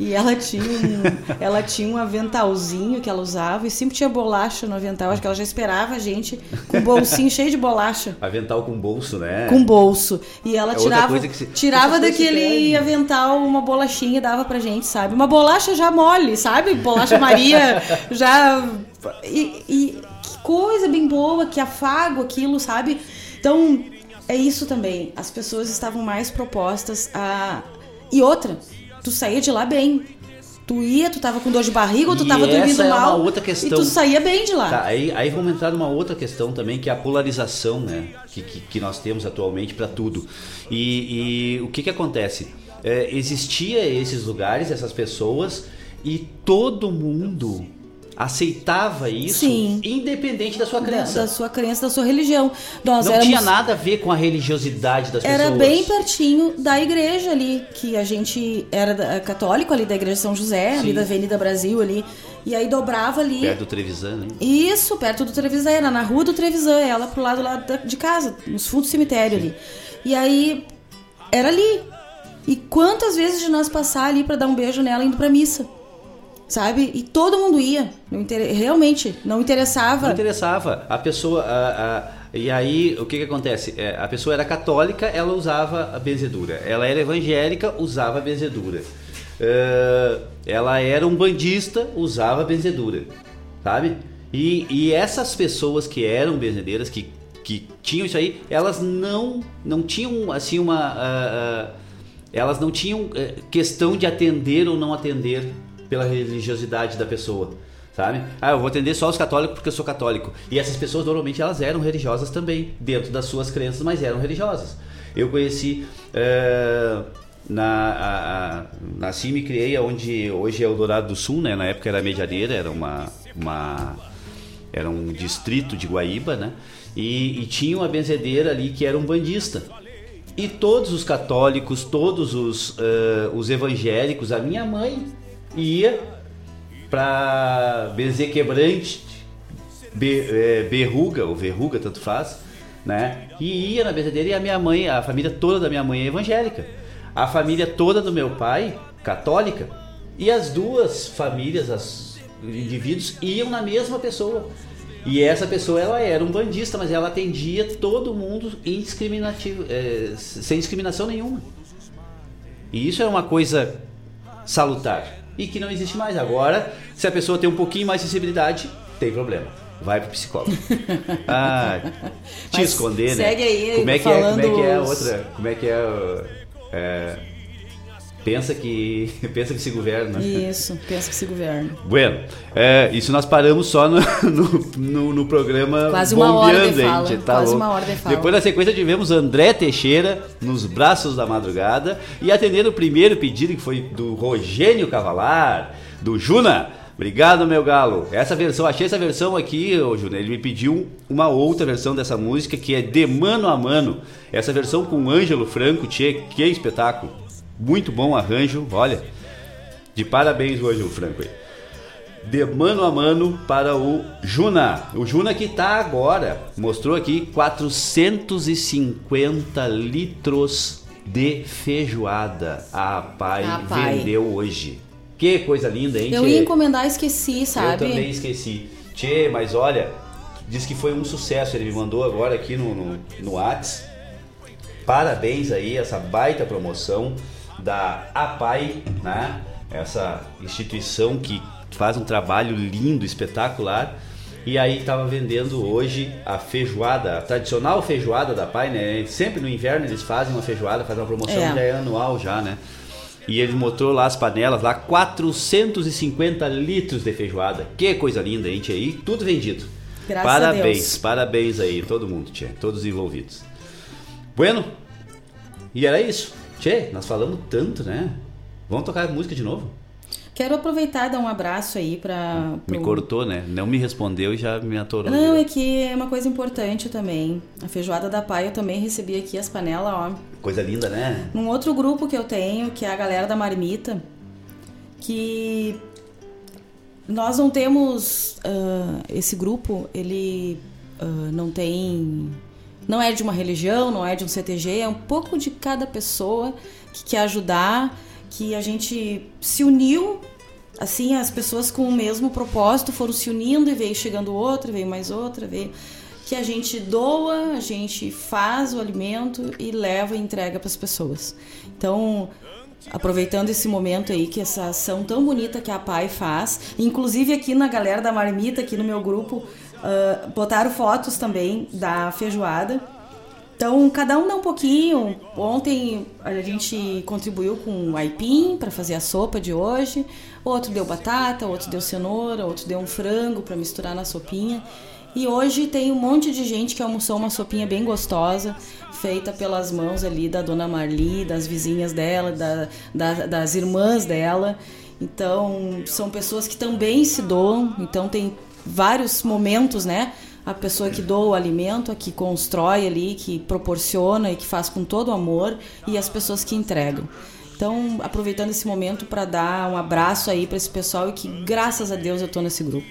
E ela tinha, um, ela tinha um aventalzinho que ela usava e sempre tinha bolacha no avental. Acho que ela já esperava a gente com um bolsinho cheio de bolacha. Avental com bolso, né? Com bolso. E ela É tirava, se- tirava daquele avental uma bolachinha e dava pra gente, sabe? Uma bolacha já mole, sabe? Bolacha Maria já. E, e que coisa bem boa, que afago aquilo, sabe? Então, é isso também. As pessoas estavam mais propostas a. E outra, tu saía de lá bem. Tu ia, tu tava com dor de barriga ou tu E tava dormindo é mal. uma outra questão. E tu saía bem de lá. Tá, aí, aí vamos entrar numa outra questão também, que é a polarização, né? Que, que, que nós temos atualmente para tudo. E, e o que que acontece? É, existia esses lugares, essas pessoas, e todo mundo aceitava isso, Sim. independente da sua Da, crença. da sua crença, da sua religião. Nós Não éramos... tinha nada a ver com a religiosidade das Era pessoas. bem pertinho da igreja ali, que a gente era da- católico ali da igreja São José, ali Sim. da Avenida Brasil ali. E aí dobrava ali. Perto do Trevisan, né? Isso, perto do Trevisan, era na rua do Trevisan, ela pro lado lá da- de casa, nos fundos do cemitério ali. E aí era ali. E quantas vezes de nós passar ali pra dar um beijo nela indo pra missa? Sabe? E todo mundo ia. Não inter- Realmente, não interessava. Não interessava. A pessoa. a- a- e aí, o que, que acontece? É, a pessoa era católica, ela usava a benzedura. Ela era evangélica, usava a benzedura. É, ela era um bandista, usava a benzedura. Sabe? E, e essas pessoas que eram benzedeiras, que, que tinham isso aí, elas não, não tinham assim uma. ah, ah, elas não tinham eh, questão de atender ou não atender pela religiosidade da pessoa, sabe? Ah, eu vou atender só os católicos porque eu sou católico. E essas pessoas normalmente elas eram religiosas também, dentro das suas crenças, mas eram religiosas. Eu conheci eh, na a, a, nasci e me criei onde hoje é o Dourado do Sul, né? Na época era Medianeira, era uma uma era um distrito de Guaíba, né? E, e tinha uma benzedeira ali que era um bandista. E todos os católicos, todos os, eh, os evangélicos, a minha mãe ia para benzer quebrante, be, eh, berruga ou verruga, tanto faz, né? E ia na benzedeira e a minha mãe, a família toda da minha mãe é evangélica. A família toda do meu pai, católica. E as duas famílias, os indivíduos, iam na mesma pessoa. E essa pessoa ela era um bandista, mas ela atendia todo mundo indiscriminativo, eh, sem discriminação nenhuma. E isso é uma coisa salutar e que não existe mais. Agora, se a pessoa tem um pouquinho mais de sensibilidade, tem problema. vai pro psicólogo. Ah, te Mas esconder, né? segue aí, como é que é, como é que é a falando outra? Como é que é, é, pensa que pensa que se governa. Isso, pensa que se governa. Bueno, é, isso nós paramos só no, no, no- no programa Quase uma hora de fala, gente, tá quase louco. uma hora de fala. Depois na sequência tivemos André Teixeira nos braços da madrugada e atendendo o primeiro pedido que foi do Rogênio Cavalar, do Juna. Obrigado, meu galo. Essa versão, achei essa versão aqui, ô Juna. Ele me pediu uma outra versão dessa música que é De Mano a Mano. Essa versão com Ângelo Franco, tchê, que espetáculo. Muito bom arranjo, olha. De parabéns, o Ângelo Franco aí de mano a mano para o Juna. O Juna que tá agora, mostrou aqui 450 litros de feijoada. A pai, A pai. vendeu hoje. Que coisa linda, hein, Eu tchê? ia encomendar e esqueci, Eu sabe? também esqueci. Tchê, mas olha, diz que foi um sucesso. Ele me mandou agora aqui no, no, no Whats. Parabéns aí, essa baita promoção da APAI, né? Essa instituição que faz um trabalho lindo, espetacular. E aí estava vendendo hoje a feijoada, a tradicional feijoada da APAI, né? Sempre no inverno eles fazem uma feijoada, fazem uma promoção É. é anual já, né? E ele mostrou lá as panelas, lá 450 litros de feijoada. Que coisa linda, gente, aí tudo vendido. Graças a parabéns, parabéns aí, todo mundo, tchê, todos envolvidos. Bueno, e era isso. Tchê, nós falamos tanto, né? Vamos tocar música de novo? Quero aproveitar e dar um abraço aí pra. Me pro- cortou, né? Não me respondeu e já me atorou. Não, é que é uma coisa importante também. A feijoada da Pai eu também recebi aqui as panelas, ó. Coisa linda, né? Num outro grupo que eu tenho, que é a galera da Marmita, que nós não temos ah, esse grupo, ele ah, não tem não é de uma religião, não é de um CTG, é um pouco de cada pessoa que quer ajudar, que a gente se uniu, assim, as pessoas com o mesmo propósito foram se unindo e veio chegando outra, veio mais outra, veio que a gente doa, a gente faz o alimento e leva e entrega para as pessoas. Então, aproveitando esse momento aí que essa ação tão bonita que a Pai faz, inclusive aqui na galera da Marmita, aqui no meu grupo, ah, botaram fotos também da feijoada. Então, cada um dá um pouquinho. Ontem a gente contribuiu com o aipim para fazer a sopa de hoje. Outro deu batata, outro deu cenoura, outro deu um frango para misturar na sopinha. E hoje tem um monte de gente que almoçou uma sopinha bem gostosa, feita pelas mãos ali da dona Marli, das vizinhas dela, da- da- das irmãs dela. Então, são pessoas que também se doam. Então, tem vários momentos, né? A pessoa que doa o alimento, a que constrói ali, que proporciona e que faz com todo amor, e as pessoas que entregam. Então, aproveitando esse momento para dar um abraço aí para esse pessoal e que, graças a Deus, eu tô nesse grupo.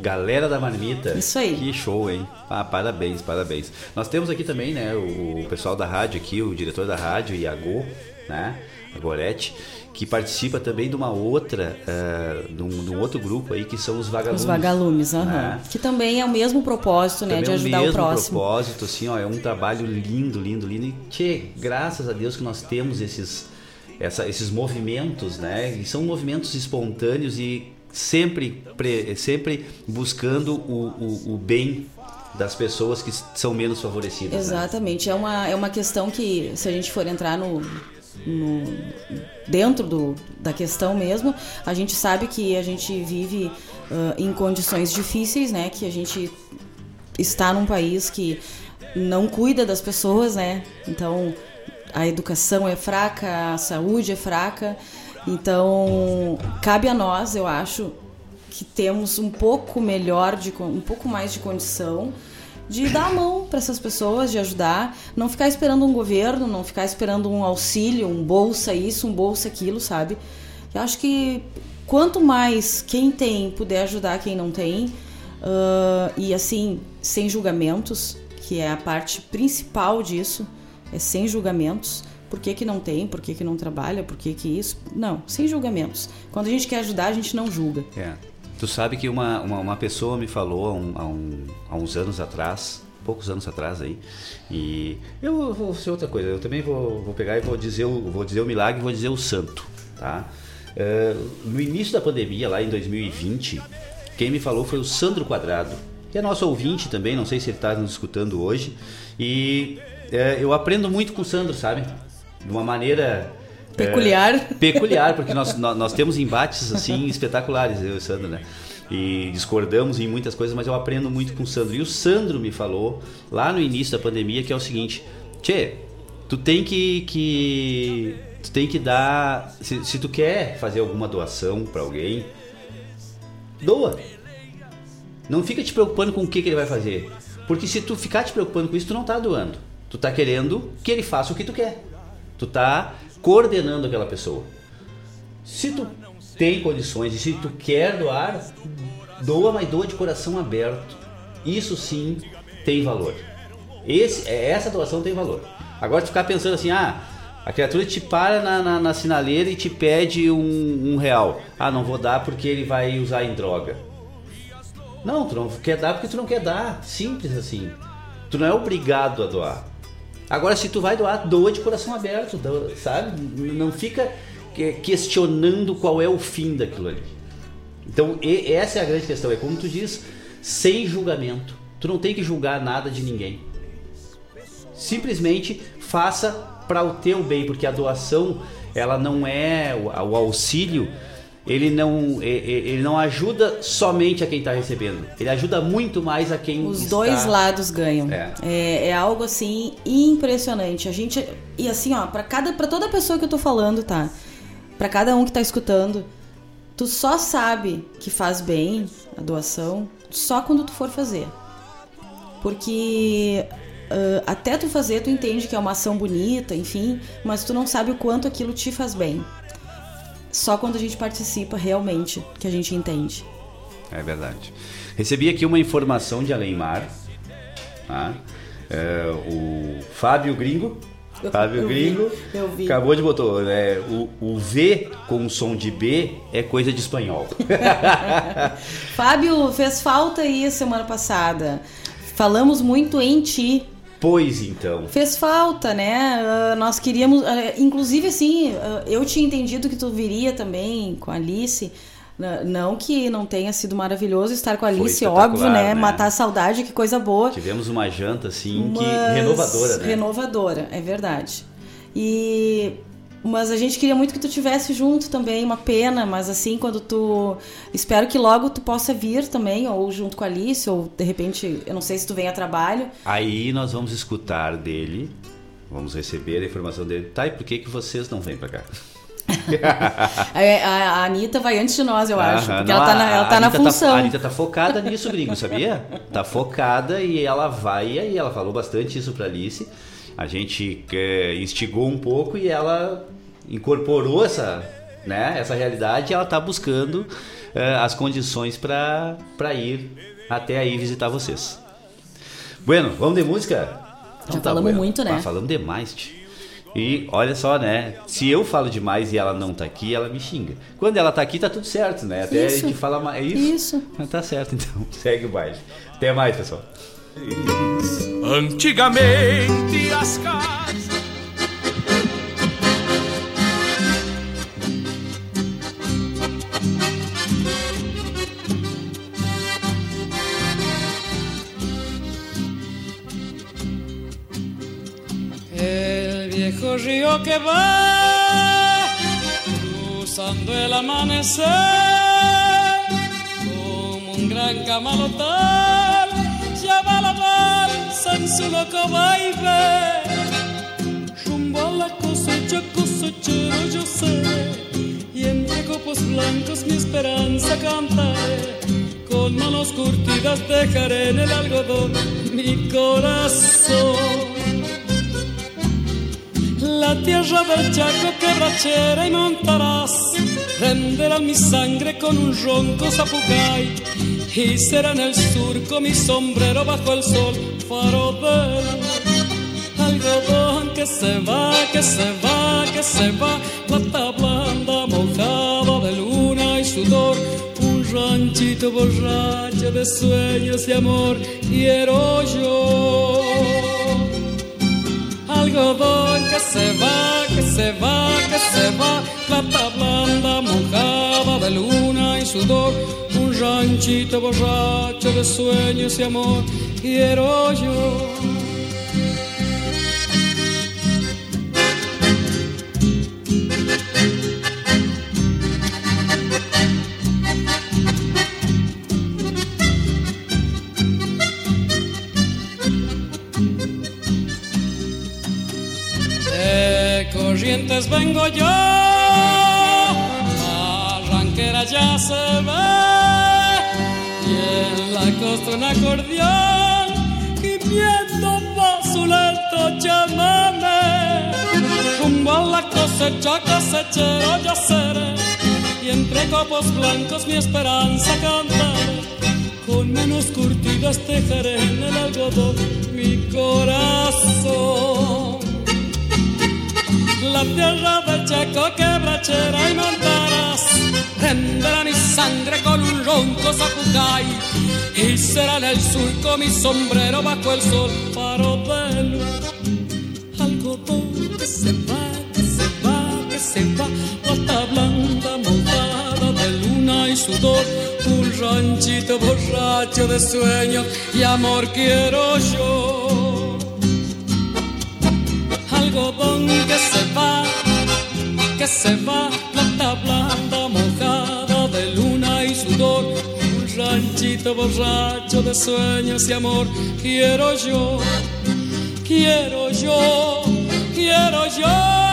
Galera da Marmita. Isso aí. Que show, hein? Ah, parabéns, parabéns. Nós temos aqui também, né, o pessoal da rádio aqui, o diretor da rádio, Iago, né? A Gorete, que participa também de uma outra, eh, de, um, de um outro grupo aí, que são os vagalumes. Os vagalumes, aham. né? Que também é o mesmo propósito, né? Também De é o ajudar o mesmo próximo. propósito, assim, ó, é um trabalho lindo, lindo, lindo. E, tchê, graças a Deus que nós temos esses, essa- esses movimentos, né? E são movimentos espontâneos e sempre, pre- sempre buscando o, o, o bem das pessoas que são menos favorecidas. né? Exatamente. É uma, é uma questão que, se a gente for entrar no, no- dentro do, da questão mesmo, a gente sabe que a gente vive ah, em condições difíceis, né? Que a gente está num país que não cuida das pessoas, né? Então a educação é fraca, a saúde é fraca. Então cabe a nós, eu acho, que temos um pouco melhor de um pouco mais de condição de dar a mão para essas pessoas, de ajudar, não ficar esperando um governo, não ficar esperando um auxílio, um bolsa isso, um bolsa aquilo, sabe? Eu acho que quanto mais quem tem puder ajudar quem não tem, ah, e assim, sem julgamentos, que é a parte principal disso, é sem julgamentos. Por que, que não tem? Por que, que não trabalha? Por que, que isso? Não, sem julgamentos. Quando a gente quer ajudar, a gente não julga. É. Tu sabe que uma, uma, uma pessoa me falou há, um- há um- há uns anos atrás, poucos anos atrás aí, e eu vou ser outra coisa, eu também vou, vou pegar e vou dizer, o, vou dizer o milagre e vou dizer o santo, tá? É, no início da pandemia, lá em 2020, quem me falou foi o Sandro Quadrado. que é nosso ouvinte também, não sei se ele está nos escutando hoje. E é, eu aprendo muito com o Sandro, sabe? De uma maneira é, Peculiar. peculiar, porque nós, nós, nós temos embates assim espetaculares, eu e o Sandro, né? E discordamos em muitas coisas, mas eu aprendo muito com o Sandro. E o Sandro me falou lá no início da pandemia que é o seguinte: Tchê, tu tem que, que tu tem que dar. Se, se tu quer fazer alguma doação para alguém, doa. Não fica te preocupando com o que, que ele vai fazer. Porque se tu ficar te preocupando com isso, tu não tá doando. Tu tá querendo que ele faça o que tu quer. Tu tá coordenando aquela pessoa. Se tu tem condições e se tu quer doar, doa, mas doa de coração aberto. Isso sim tem valor. Esse, é, essa doação tem valor. Agora tu ficar pensando assim, ah, a criatura te para na, na, na sinaleira e te pede um, um real. Ah, não vou dar porque ele vai usar em droga. Não, tu não quer dar porque tu não quer dar. Simples assim. Tu não é obrigado a doar. Agora, se tu vai doar, doa de coração aberto, doa, sabe? Não fica que- questionando qual é o fim daquilo ali. Então, essa é a grande questão. É como tu diz, sem julgamento. Tu não tem que julgar nada de ninguém. Simplesmente faça para o teu bem, porque a doação, ela não é o auxílio, ele não, e- e- ele não ajuda somente a quem está recebendo. Ele ajuda muito mais a quem Os está... dois lados ganham. É. É, é algo assim impressionante. A gente e assim, ó, para cada para toda pessoa que eu tô falando, tá? Pra cada um que tá escutando, tu só sabe que faz bem a doação só quando tu for fazer. Porque ah, até tu fazer, tu entende que é uma ação bonita, enfim, mas tu não sabe o quanto aquilo te faz bem. Só quando a gente participa realmente que a gente entende. É verdade. Recebi aqui uma informação de Alemar. Tá? É, o Fábio Gringo. Eu- Fábio eu vi, Gringo eu vi. acabou de botar. né, o, o V com som de B é coisa de espanhol. Fábio, fez falta aí semana passada. Falamos muito em ti. Pois então. Fez falta, né? Ah, nós queríamos. ah, inclusive, assim, ah, eu tinha entendido que tu viria também com a Alice. Não que não tenha sido maravilhoso estar com a Alice, óbvio, né? né? Matar a saudade, que coisa boa. Tivemos uma janta assim que Mas- renovadora, né? Renovadora, é verdade. E mas a gente queria muito que tu tivesse junto também, uma pena, mas assim, quando tu espero que logo tu possa vir também ou junto com a Alice ou de repente, eu não sei se tu vem a trabalho. Aí nós vamos escutar dele, vamos receber a informação dele. Tá, e por que, que vocês não vêm pra cá? É, A, a Anitta vai antes de nós, eu acho, Aham, porque não, ela tá na, ela tá na função. a Anitta tá focada nisso, gringo, sabia? Tá focada e ela vai, e aí ela falou bastante isso pra Alice. A gente é, instigou um pouco e ela incorporou essa, né, essa realidade e ela tá buscando é, as condições pra ir até aí visitar vocês. Bueno, vamos de música? Já falamos muito, né? Ah, falamos demais, tio. E olha só, né? Se eu falo demais e ela não tá aqui, ela me xinga. Quando ela tá aqui, tá tudo certo, né? Até Isso. a gente fala mais. É isso? Isso. Mas Tá certo, então. Segue o baile. Até mais, pessoal. Antigamente as casas El viejo río que va cruzando el amanecer como un gran camalotal lleva la balsa en su loco baile. Rumbo a la cosecha cosechero yo sé. Y entre copos blancos mi esperanza cantaré con manos curtidas dejaré en el algodón mi corazón. La tierra del Chaco quebrachera y montarás. Renderá mi sangre con un ronco zapucay y será en el surco mi sombrero bajo el sol faro del algodón que se va, que se va, que se va plata blanda mojada de luna y sudor un ranchito borracho de sueños y amor quiero yo. Algodón que se va, que se va, que se va, plata blanda mojada de luna y sudor, ranchito borracho de sueños y amor quiero yo. Corrientes vengo yo, arranquera ya se ve, en la costa un acordeón, gimiendo pa' su lento chamame, rumbo a la cosecha cosechero ya seré, y entre copos blancos mi esperanza cantaré, con manos curtidas tejeré en el algodón mi corazón. La tierra del Chaco, quebrachera y montaras. Prenderá mi sangre con un ronco zapucay Y será en el surco mi sombrero bajo el sol Faro de luz Algodón que se va, que se va, que se va. Bota blanda mojada de luna y sudor Un ranchito borracho de sueños y amor quiero yo. Algodón que se va, que se va, plata blanda mojada de luna y sudor, ranchito borracho de sueños y amor, quiero yo, quiero yo, quiero yo.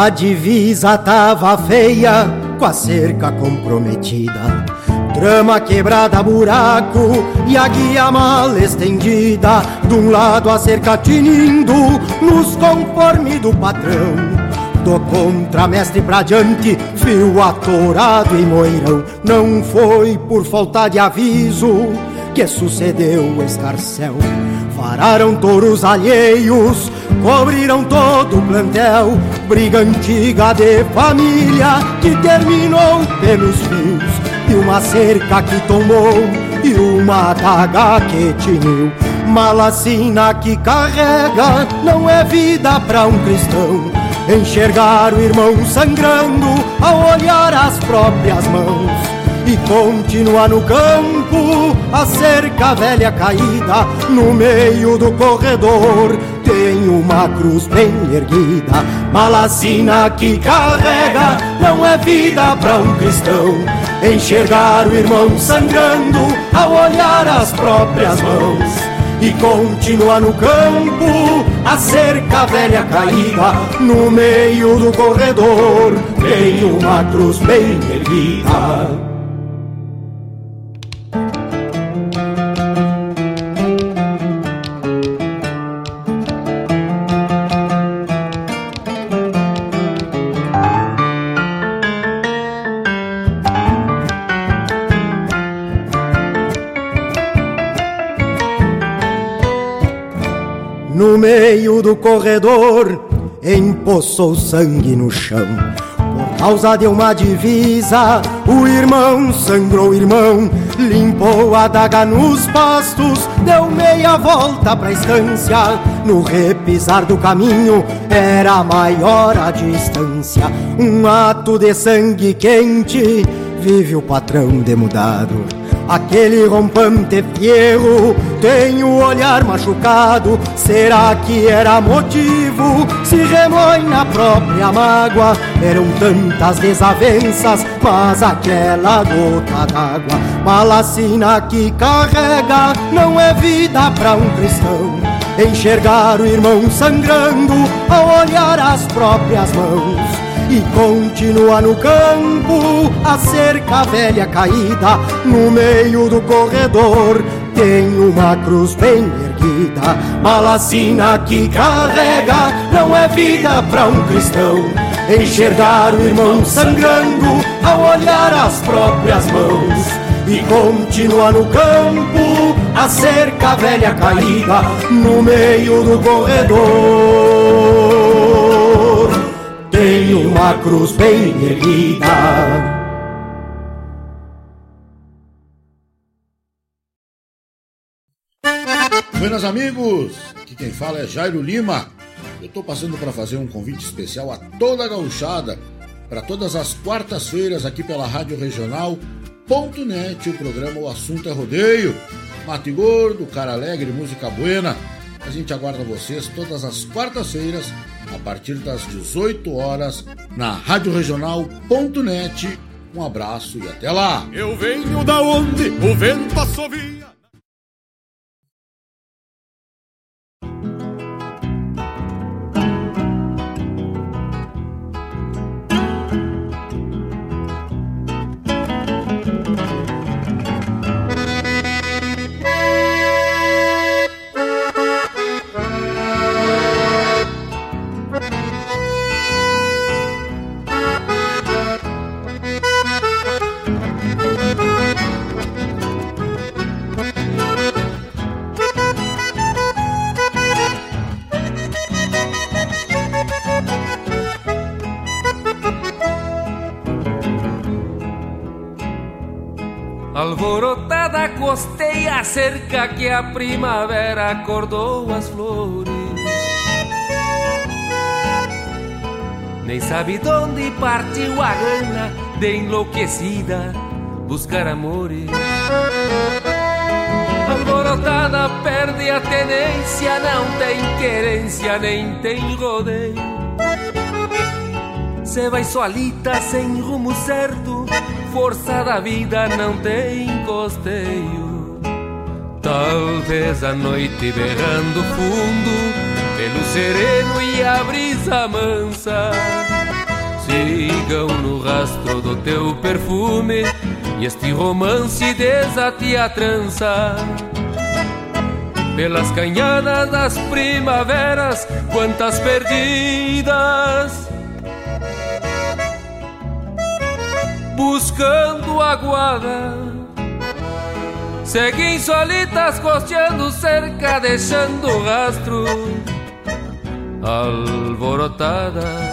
A divisa tava feia, com a cerca comprometida. Trama quebrada, buraco e a guia mal estendida. De um lado a cerca tinindo, nos conforme do patrão. Do contramestre pra diante, fio atorado e moirão. Não foi por falta de aviso que sucedeu o escarcel. Vararam touros alheios, cobriram todo o plantel. Briga antiga de família que terminou pelos fios. E uma cerca que tomou e uma adaga que tiniu. Malacina que carrega não é vida pra um cristão. Enxergar o irmão sangrando ao olhar as próprias mãos e continua no campo a cerca velha caída no meio do corredor tem uma cruz bem erguida malacina que carrega não é vida para um cristão. Enxergar o irmão sangrando ao olhar as próprias mãos. E continua no campo a cerca velha caída no meio do corredor tem uma cruz bem erguida do corredor empoçou sangue no chão. Por causa de uma divisa, o irmão sangrou o irmão, limpou a daga nos pastos, deu meia volta pra estância. No repisar do caminho era maior a distância. Um ato de sangue quente, vive o patrão demudado. Aquele rompante fierro tem o olhar machucado. Será que era motivo? Se remói na própria mágoa. Eram tantas desavenças, mas aquela gota d'água, malacina que carrega, não é vida para um cristão. Enxergar o irmão sangrando ao olhar as próprias mãos e continua no campo a cerca velha caída no meio do corredor Tenho uma cruz bem erguida, malacina que carrega, não é vida para um cristão. Enxergar o irmão sangrando ao olhar as próprias mãos e continua no campo a cerca velha caída no meio do corredor. Tenho uma cruz bem erguida. Buenas amigos, aqui quem fala é Jairo Lima. Eu estou passando para fazer um convite especial a toda a gauchada para todas as quartas-feiras aqui pela Rádio Regional.net, o programa O Assunto é Rodeio. Mate Gordo, Cara Alegre, Música Buena. A gente aguarda vocês todas as quartas-feiras, a partir das 18 horas, na Rádio Regional.net. Um abraço e até lá! Eu venho da onde o vento assovia. A cerca que a primavera acordou as flores. Nem sabe de onde partiu a gana de enlouquecida buscar amores. Alborotada perde a tenência, não tem querência, nem tem rodeio. Cê vai solita sem rumo certo, força da vida não tem costeio. Talvez a noite berrando fundo, pelo sereno e a brisa mansa, sigam no rastro do teu perfume e este romance desate a trança. Pelas canhadas das primaveras, quantas perdidas buscando aguada. Seguem solitas costeando cerca, deixando rastro alborotadas.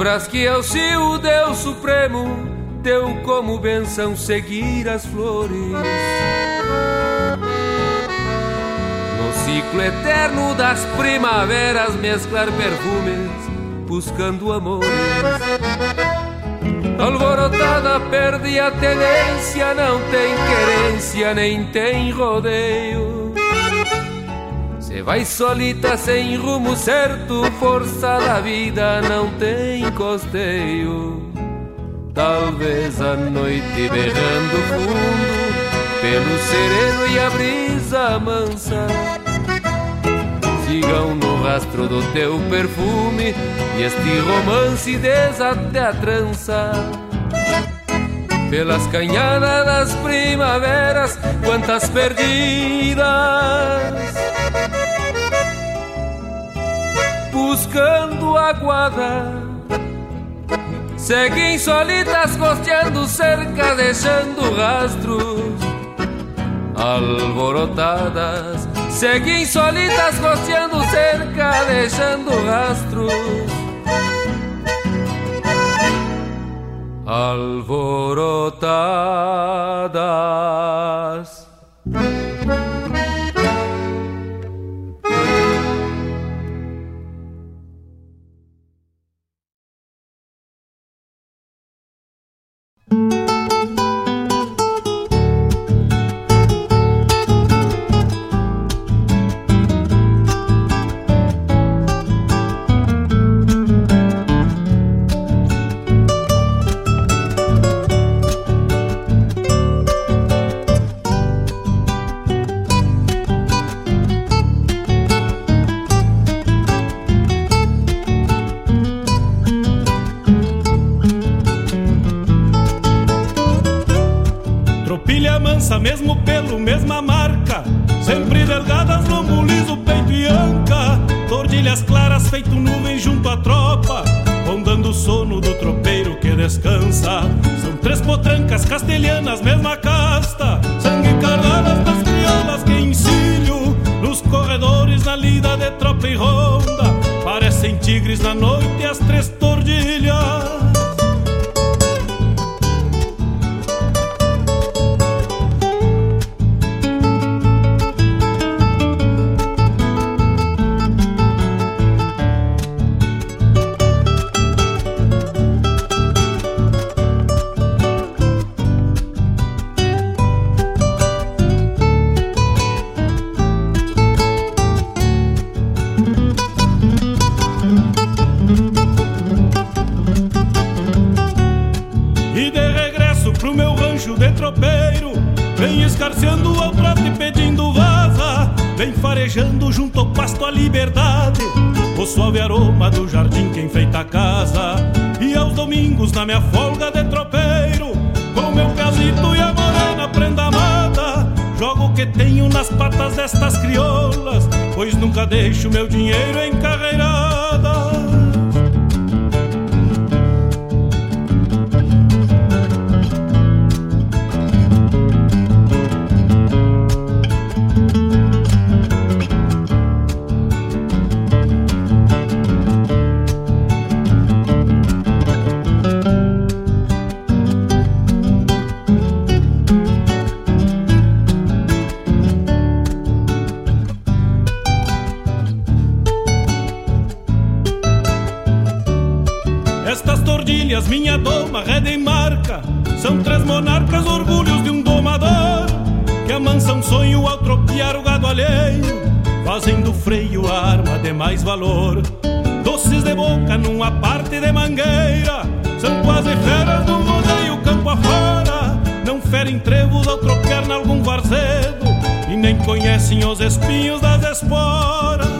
Lembras que ao seu Deus Supremo deu como benção seguir as flores. No ciclo eterno das primaveras mesclar perfumes, buscando amores. Alborotada perde a tenência, não tem querência, nem tem rodeio. Vai solita sem rumo certo, força da vida não tem costeio. Talvez a noite berrando fundo, pelo sereno e a brisa mansa. Sigam no rastro do teu perfume e este romance desate a trança. Pelas canhadas das primaveras, quantas perdidas buscando aguada. Seguem solitas costeando cerca, deixando rastros alborotadas. Seguem solitas costeando cerca, deixando rastros alborotadas. Mesma marca. Sempre delgadas, lombo liso, peito e anca. Tordilhas claras, feito nuvem junto à tropa. Rondando o sono do tropeiro que descansa. São três potrancas castelhanas, mesma casta. Sangue cardadas das criolas que ensino. Nos corredores, na lida de tropa e ronda. Parecem tigres na noite minha folga de tropeiro Com meu casito e a morena prenda amada Jogo o que tenho nas patas destas crioulas Pois nunca deixo meu dinheiro encarreirada freio arma de mais valor. Doces de boca numa parte de mangueira. São quase feras do rodeio campo afora. Não ferem trevos ao tropear nalgum varzedo. E nem conhecem os espinhos das esporas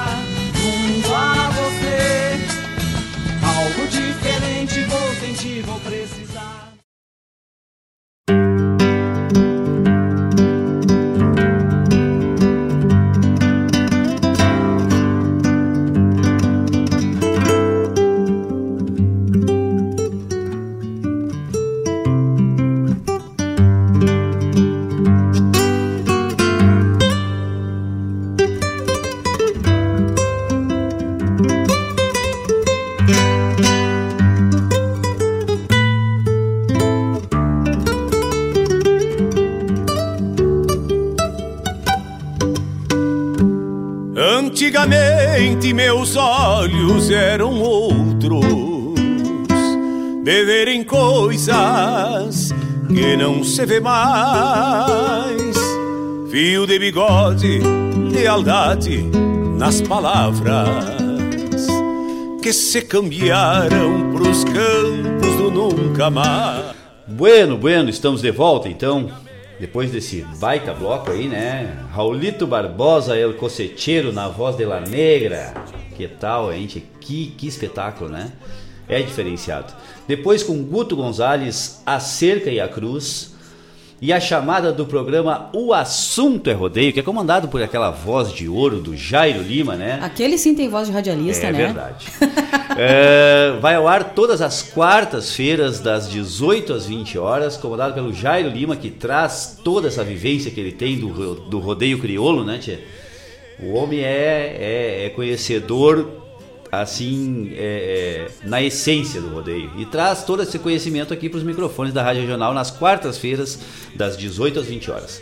Eram outros, de verem coisas que não se vê mais. Fio de bigode, lealdade nas palavras que se cambiaram pros campos do nunca mais. Bueno, bueno, estamos de volta então. Depois desse baita bloco aí, né? Raulito Barbosa, El Coceteiro na voz de La Negra. Que tal, gente? Que, que espetáculo, né? É diferenciado. Depois com Guto Gonzalez, A Cerca e a Cruz. E a chamada do programa O Assunto é Rodeio, que é comandado por aquela voz de ouro do Jairo Lima, né? Aquele sim tem voz de radialista, é né? verdade. É, vai ao ar todas as quartas-feiras, das 18 às 20 horas, comandado pelo Jairo Lima, que traz toda essa vivência que ele tem do, do rodeio crioulo, né, tia? O homem é, é, é conhecedor, assim, é, é, na essência do rodeio. E traz todo esse conhecimento aqui para os microfones da Rádio Regional nas quartas-feiras, das 18 às 20 horas.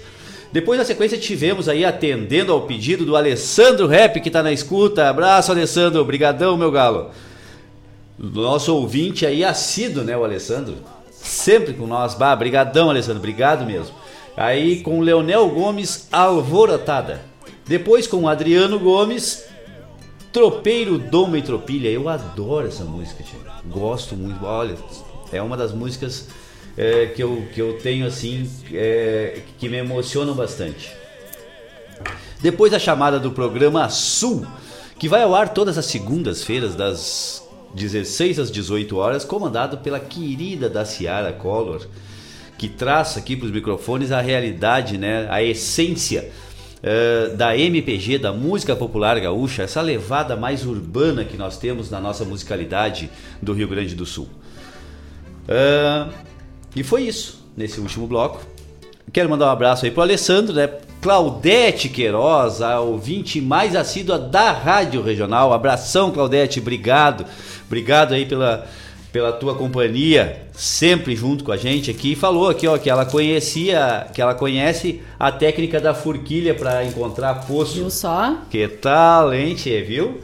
Depois na sequência tivemos aí atendendo ao pedido do Alessandro Rap que tá na escuta. Abraço Alessandro, brigadão meu galo. Nosso ouvinte aí assíduo, né, o Alessandro? Sempre com nós. Bah, brigadão Alessandro, obrigado mesmo. Aí com o Leonel Gomes, Alvorotada. Depois com Adriano Gomes, Tropeiro Doma e Tropilha. Eu adoro essa música, tio. Gosto muito. Olha, é uma das músicas é, que, eu, que eu tenho assim, é, que me emocionam bastante. Depois a chamada do programa Sul, que vai ao ar todas as segundas-feiras, das 16 às 18 horas, comandado pela querida da Ciara Collor, que traça aqui para os microfones a realidade, né, a essência eh, da MPG, da música popular gaúcha, essa levada mais urbana que nós temos na nossa musicalidade do Rio Grande do Sul. Ah, e foi isso nesse último bloco. Quero mandar um abraço aí pro Alessandro, né? Claudete Queiroz, a ouvinte mais assídua da Rádio Regional. Abração, Claudete, obrigado. Obrigado aí pela, pela tua companhia, sempre junto com a gente aqui. Falou aqui, ó, que ela conhecia, que ela conhece a técnica da forquilha para encontrar poço. Viu só? Que tal, hein, tchê, viu?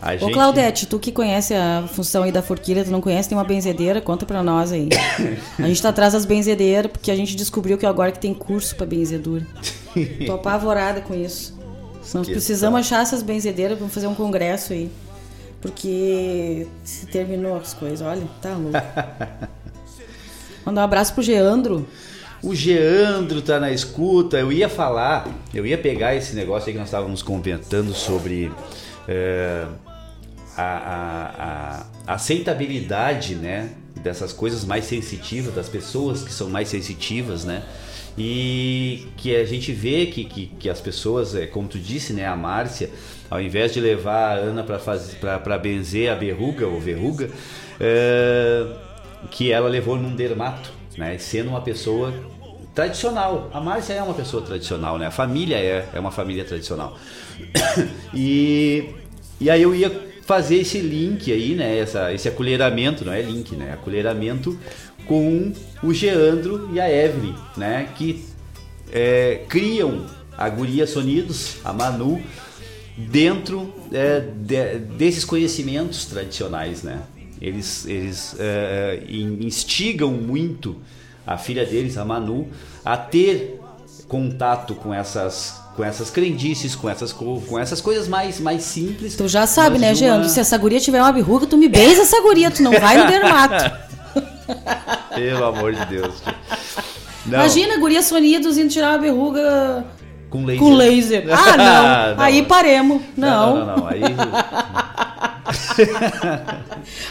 A Ô Claudete, tu que conhece a função aí da forquilha, tu não conhece nenhuma benzedeira, conta pra nós aí. A gente tá atrás das benzedeiras porque a gente descobriu que agora que tem curso pra benzedura. Tô apavorada com isso. Nós precisamos achar essas benzedeiras pra fazer um congresso aí. Porque se terminou as coisas, olha, tá louco. Mandar um abraço pro Geandro. O Geandro tá na escuta. Eu ia falar, eu ia pegar esse negócio aí que nós estávamos comentando sobre é, a, a- a aceitabilidade, né? Dessas coisas mais sensitivas, das pessoas que são mais sensitivas, né? E que a gente vê que, que, que as pessoas, é, como tu disse, né? A Márcia, ao invés de levar a Ana para fazer para benzer a berruga ou verruga, é, que ela levou num dermato, né? Sendo uma pessoa tradicional. A Márcia é uma pessoa tradicional, né? A família é, é uma família tradicional. e, e aí eu ia fazer esse link aí, né? Essa, esse acolheramento, não é link, né? Acolheramento com o Geandro e a Evelyn, né? Que é, criam a Guria Sonidos, a Manu, dentro é, de- desses conhecimentos tradicionais, né? Eles, eles é, in- instigam muito a filha deles, a Manu, a ter contato com essas com essas crendices, com essas co- com essas coisas mais mais simples. Tu já sabe, né, uma- Se essa guria tiver uma berruga, tu me beija essa guria, tu não vai no dermato. Pelo amor de Deus. Não, Imagina a guria Sonidos indo tirar uma berruga com laser. com laser. Ah, não. Aí paremos. Não. Não, não, não. Aí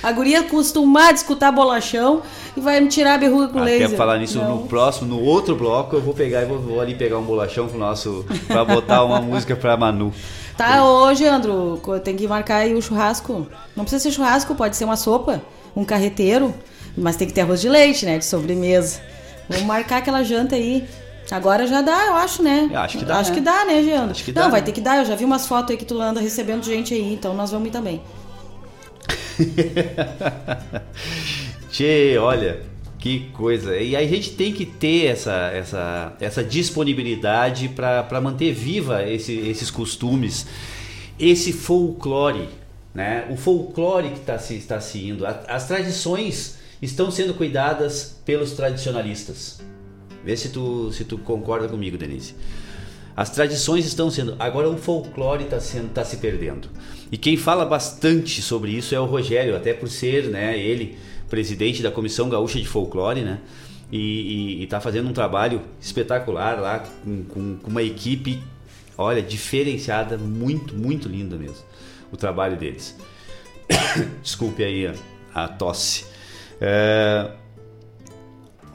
A guria acostumada a escutar bolachão e vai me tirar a berruga com Até laser. falar nisso Não. no próximo, no outro bloco, eu vou pegar e vou, vou ali pegar um bolachão com o nosso. pra botar uma música pra Manu. Tá, ô, Geandro, co- tem que marcar aí o churrasco. Não precisa ser churrasco, pode ser uma sopa, um carreteiro, mas tem que ter arroz de leite, né, de sobremesa. Vamos marcar aquela janta aí. Agora já dá, eu acho, né? Eu acho que dá, Acho né? que dá, né, Geandro? Acho que Não, dá, vai né? ter que dar. Eu já vi umas fotos aí que tu anda recebendo gente aí, então nós vamos ir também. Tchê, olha, que coisa. E a gente tem que ter essa, essa, essa disponibilidade para manter viva esse- esses costumes, esse folclore, né? O folclore que está se, está se indo, as tradições estão sendo cuidadas pelos tradicionalistas. Vê se tu, se tu concorda comigo, Denise. As tradições estão sendo. Agora o folclore está tá se perdendo. E quem fala bastante sobre isso é o Rogério, até por ser né, ele presidente da Comissão Gaúcha de Folclore, né? E está fazendo um trabalho espetacular lá com, com, com uma equipe, olha, diferenciada, muito, muito linda mesmo. O trabalho deles. Desculpe aí a, a tosse. É...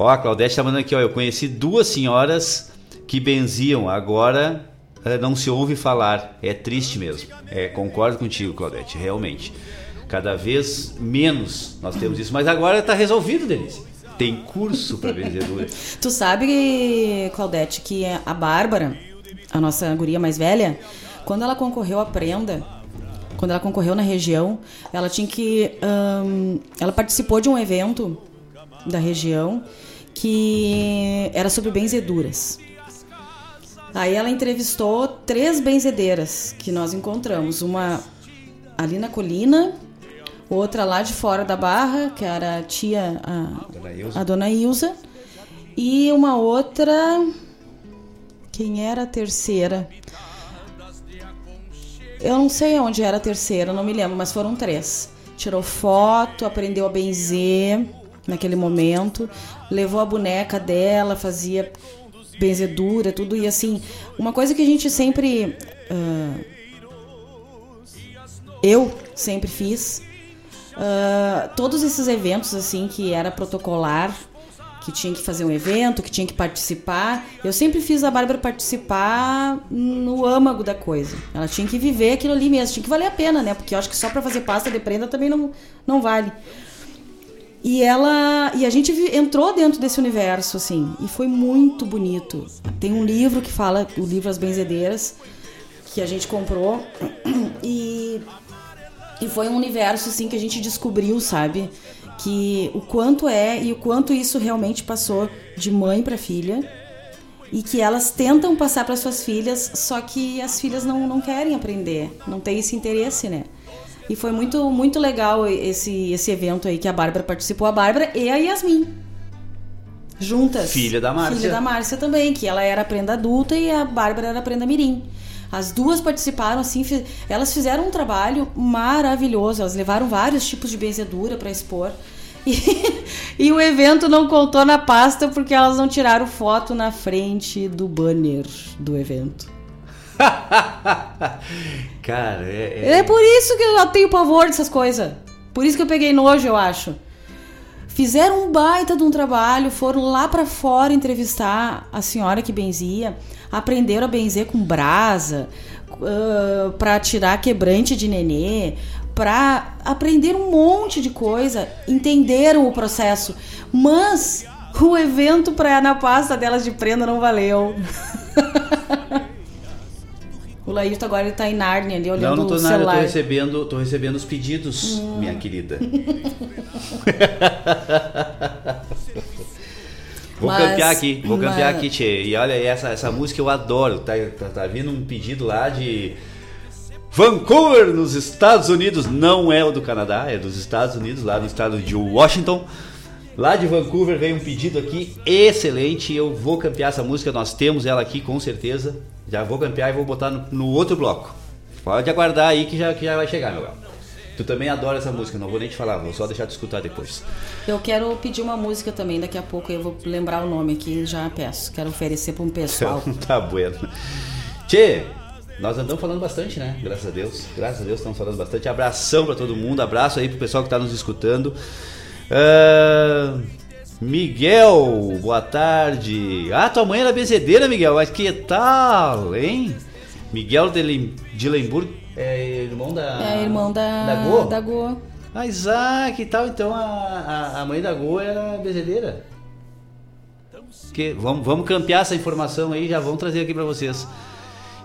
Ó, a Claudete está mandando aqui, ó. Eu conheci duas senhoras que benziam, agora é, não se ouve falar. É triste mesmo. É, concordo contigo, Claudete, realmente. Cada vez menos nós temos isso, mas agora está resolvido, Denise. Tem curso para benzedura. tu sabe, Claudete, que a Bárbara, a nossa guria mais velha, quando ela concorreu à prenda, quando ela concorreu na região, ela tinha que. Ela participou de um evento da região que era sobre benzeduras. Aí ela entrevistou três benzedeiras que nós encontramos. Uma ali na colina, outra lá de fora da barra, que era a tia, a Dona Ilza, a Dona Ilza e uma outra. Quem era a terceira? Eu não sei onde era a terceira, não me lembro, mas foram três. Tirou foto, aprendeu a benzer naquele momento, levou a boneca dela, fazia benzedura, tudo. E assim, uma coisa que a gente sempre. Uh, eu sempre fiz. Uh, todos esses eventos, assim, que era protocolar, que tinha que fazer um evento, que tinha que participar. Eu sempre fiz a Bárbara participar no âmago da coisa. Ela tinha que viver aquilo ali mesmo, tinha que valer a pena, né? Porque eu acho que só para fazer pasta de prenda também não, não vale. E ela e a gente entrou dentro desse universo assim, e foi muito bonito. Tem um livro que fala, o livro As Benzedeiras, que a gente comprou e e foi um universo assim que a gente descobriu, sabe? Que o quanto é e o quanto isso realmente passou de mãe para filha e que elas tentam passar para suas filhas, só que as filhas não, não querem aprender, não tem esse interesse, né? E foi muito, muito legal esse, esse evento aí que a Bárbara participou, a Bárbara e a Yasmin. Juntas. Filha da Márcia. Filha da Márcia também, que ela era prenda adulta e a Bárbara era prenda mirim. As duas participaram, assim, elas fizeram um trabalho maravilhoso. Elas levaram vários tipos de benzedura para expor. E, e, o evento não contou na pasta porque elas não tiraram foto na frente do banner do evento. Cara, é, é... é por isso que eu tenho pavor dessas coisas. Por isso que eu peguei nojo, eu acho. Fizeram um baita de um trabalho, foram lá para fora entrevistar a senhora que benzia, aprenderam a benzer com brasa, uh, para tirar quebrante de nenê, para aprender um monte de coisa, entenderam o processo, mas o evento para na pasta delas de prenda não valeu. O Laírto agora ele tá em Nárnia ali olhando não, não tô o nada, celular. Tô recebendo, tô recebendo os pedidos, hum. minha querida. vou mas, campear aqui, vou mas... campear aqui, Tchê. E olha, essa, essa música eu adoro. Tá, tá, tá vindo um pedido lá de Vancouver, nos Estados Unidos. Não é o do Canadá, é dos Estados Unidos, lá no estado de Washington. Lá de Vancouver veio um pedido aqui excelente. Eu vou campear essa música, nós temos ela aqui com certeza. Já vou campear e vou botar no, no outro bloco. Pode aguardar aí que já, que já vai chegar, meu galo. Tu também adora essa música, não vou nem te falar, vou só deixar de escutar depois. Eu quero pedir uma música também, daqui a pouco eu vou lembrar o nome aqui já peço. Quero oferecer para um pessoal. tá bueno. Tchê, nós andamos falando bastante, né? Graças a Deus. Graças a Deus estamos falando bastante. Abração para todo mundo, abraço aí pro pessoal que está nos escutando. Uh, Miguel, boa tarde. Ah, tua mãe era benzedeira, Miguel. Mas que tal, hein? Miguel de, de Lemburgo é irmão da. É irmão da. Da Go? Da Go. Ah, Isaac que tal? Então a, a, a, mãe da Go era benzedeira. Que, vamos, vamos campear essa informação aí, já vamos trazer aqui para vocês.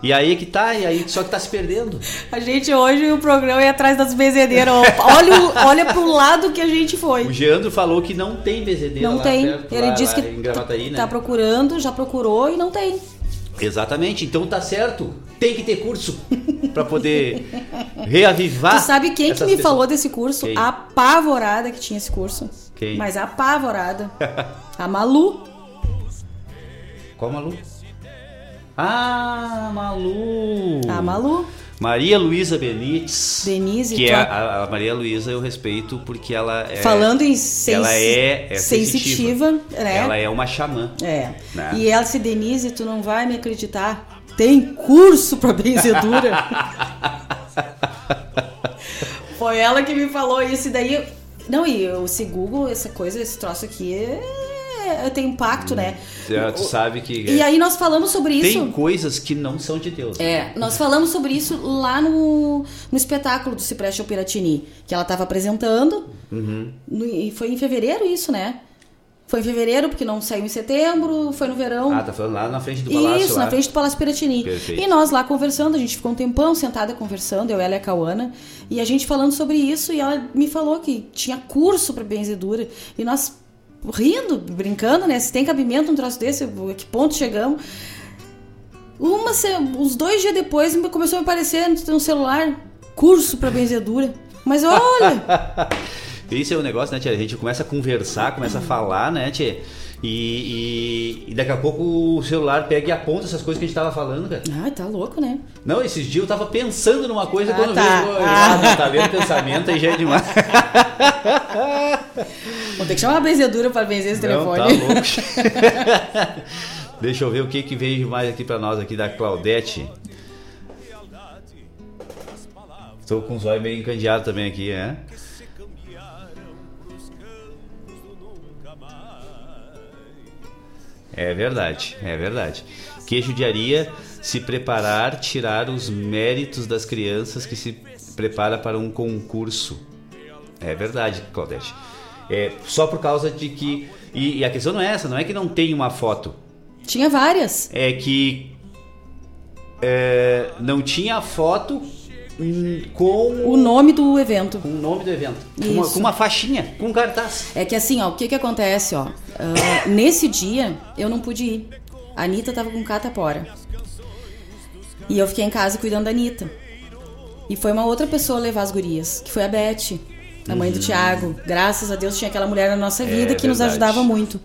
E aí que tá, e aí só que tá se perdendo. A gente hoje o programa é atrás das bezedeiras. olha, olha pro lado que a gente foi. O Geandro falou que não tem bezedeira Não lá tem. Perto, Ele lá, disse lá que Gravataí, né? tá procurando, já procurou e não tem. Exatamente, então tá certo. Tem que ter curso para poder reavivar. Tu sabe quem que me pessoas. falou desse curso? Quem? A apavorada que tinha esse curso. Quem? Mas apavorada. A Malu. Qual Malu? Ah, Malu. A Malu. Maria Luísa Benites. Denise, Que tu é a- a, a Maria Luísa eu respeito porque ela é. Falando em sensi- ela é, é sensitiva, né? Ela é uma xamã. É. Né? E ela se Denise, tu não vai me acreditar. Tem curso pra benzedura. Foi ela que me falou isso e daí. Não, e esse Google, essa coisa, esse troço aqui é, tem impacto, né? Já Tu sabe que. E aí nós falamos sobre isso. Tem coisas que não são de Deus. É, nós falamos sobre isso lá no, no espetáculo do Cipreste Piratini, que ela estava apresentando, Uhum. e foi em fevereiro isso, né? Foi em fevereiro, porque não saiu em setembro, foi no verão. Ah, tá falando lá na frente do palácio. Isso, lá. na frente do Palácio Piratini. Perfeito. E nós lá conversando, a gente ficou um tempão sentada conversando, eu, ela e a Cauana, e a gente falando sobre isso, e ela me falou que tinha curso para benzedura, e nós rindo, brincando, né? Se tem cabimento um troço desse, a que ponto chegamos. Uma, uns dois dias depois me- começou a me aparecer no celular curso para benzedura. Mas olha, Isso é um negócio, né, tia? A gente começa a conversar, começa a falar, né, tia? E, e, e daqui a pouco o celular pega e aponta essas coisas que a gente tava falando, cara. ai, tá louco, né? Não, esses dias eu tava pensando numa coisa Ah, quando tá. vejo. Ah. Ah, tá lendo pensamento aí já é demais. Vou ter que chamar a benzedura para benzer esse Não, tá telefone. louco. Deixa eu ver o que que veio mais aqui pra nós aqui da Claudete. Estou com os olhos meio encandeados também aqui, né? É verdade, é verdade. Que judiaria se preparar, tirar os méritos das crianças que se prepara para um concurso. É verdade, Claudete. É só por causa de que e, e a questão não é essa, não é que não tem uma foto, Tinha várias. é que é, não tinha foto com O nome do evento. Com o nome do evento. Com uma, com uma faixinha, com um cartaz. É que assim, ó, o que que acontece, ó? Ah, nesse dia, eu não pude ir. A Anitta tava com catapora. E eu fiquei em casa cuidando da Anitta. E foi uma outra pessoa levar as gurias, que foi a Beth, a mãe do Uhum. Tiago. Graças a Deus tinha aquela mulher na nossa vida É que nos verdade. ajudava muito.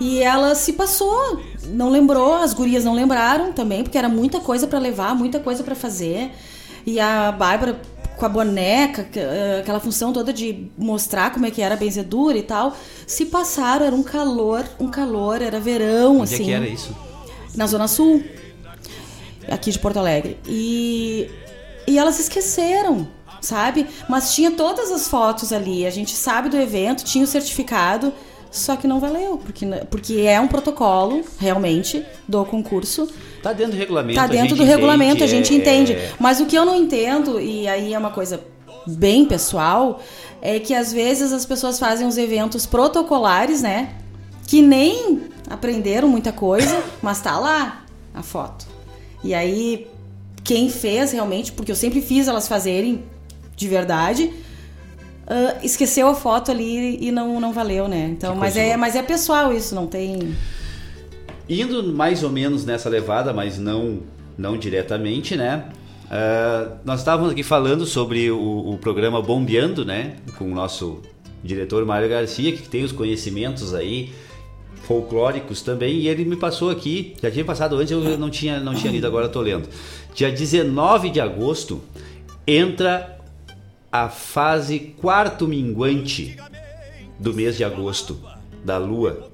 E ela se passou, não lembrou, as gurias não lembraram também, porque era muita coisa pra levar, muita coisa pra fazer. E a Bárbara com a boneca, eh, aquela função toda de mostrar como é que era a benzedura e tal, se passaram, era um calor, um calor, era verão, Onde assim. é que era isso? Na Zona Sul, aqui de Porto Alegre. E, e elas esqueceram, sabe? Mas tinha todas as fotos ali, a gente sabe do evento, tinha o certificado, só que não valeu, porque, porque é um protocolo, realmente, do concurso. Tá dentro do regulamento. Tá dentro do regulamento, a entende, gente é- entende. Mas o que eu não entendo, e aí é uma coisa bem pessoal, é que às vezes as pessoas fazem uns eventos protocolares, né? Que nem aprenderam muita coisa, mas tá lá a foto. E aí, quem fez realmente, porque eu sempre fiz elas fazerem de verdade, ah, esqueceu a foto ali e não, não valeu, né? Então, mas é, mas é pessoal isso, não tem. Indo mais ou menos nessa levada, mas não, não diretamente, né? Ah, nós estávamos aqui falando sobre o, o programa Bombeando, né? Com o nosso diretor Mário Garcia, que tem os conhecimentos aí folclóricos também, e ele me passou aqui, já tinha passado antes, eu não tinha, não tinha lido, agora estou lendo. Dia 19 de agosto entra a fase quarto minguante do mês de agosto, da lua.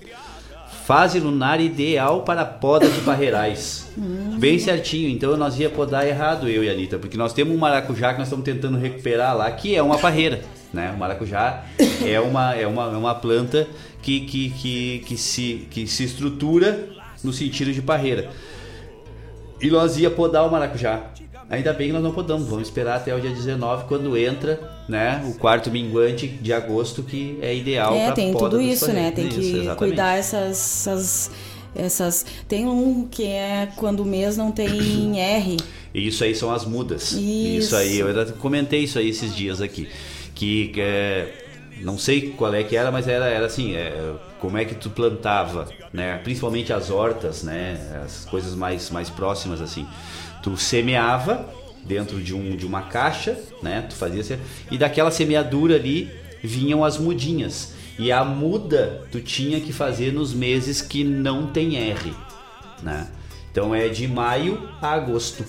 Fase lunar ideal para poda de barreirais. Bem certinho, então nós ia podar errado, eu e a Anitta, porque nós temos um maracujá que nós estamos tentando recuperar lá, que é uma parreira. Né? O maracujá é uma, é uma, é uma planta que, que, que, que, se, que se estrutura no sentido de parreira. E nós ia podar o maracujá. Ainda bem que nós não podamos, vamos esperar até o dia 19, quando entra né, o quarto minguante de agosto, que é ideal É, pra tem tudo isso, né? Tem Isso, que exatamente. cuidar essas, essas, essas. Tem um que é quando o mês não tem R. E isso aí são as mudas. Isso. aí, eu comentei isso aí esses dias aqui. Que é, não sei qual é que era, mas era, era assim, é, como é que tu plantava, né? Principalmente as hortas, né? As coisas mais, mais próximas assim. Tu semeava dentro de, um, de uma caixa, né? Tu fazia e daquela semeadura ali vinham as mudinhas. E a muda tu tinha que fazer nos meses que não tem R, né? Então é de maio a agosto,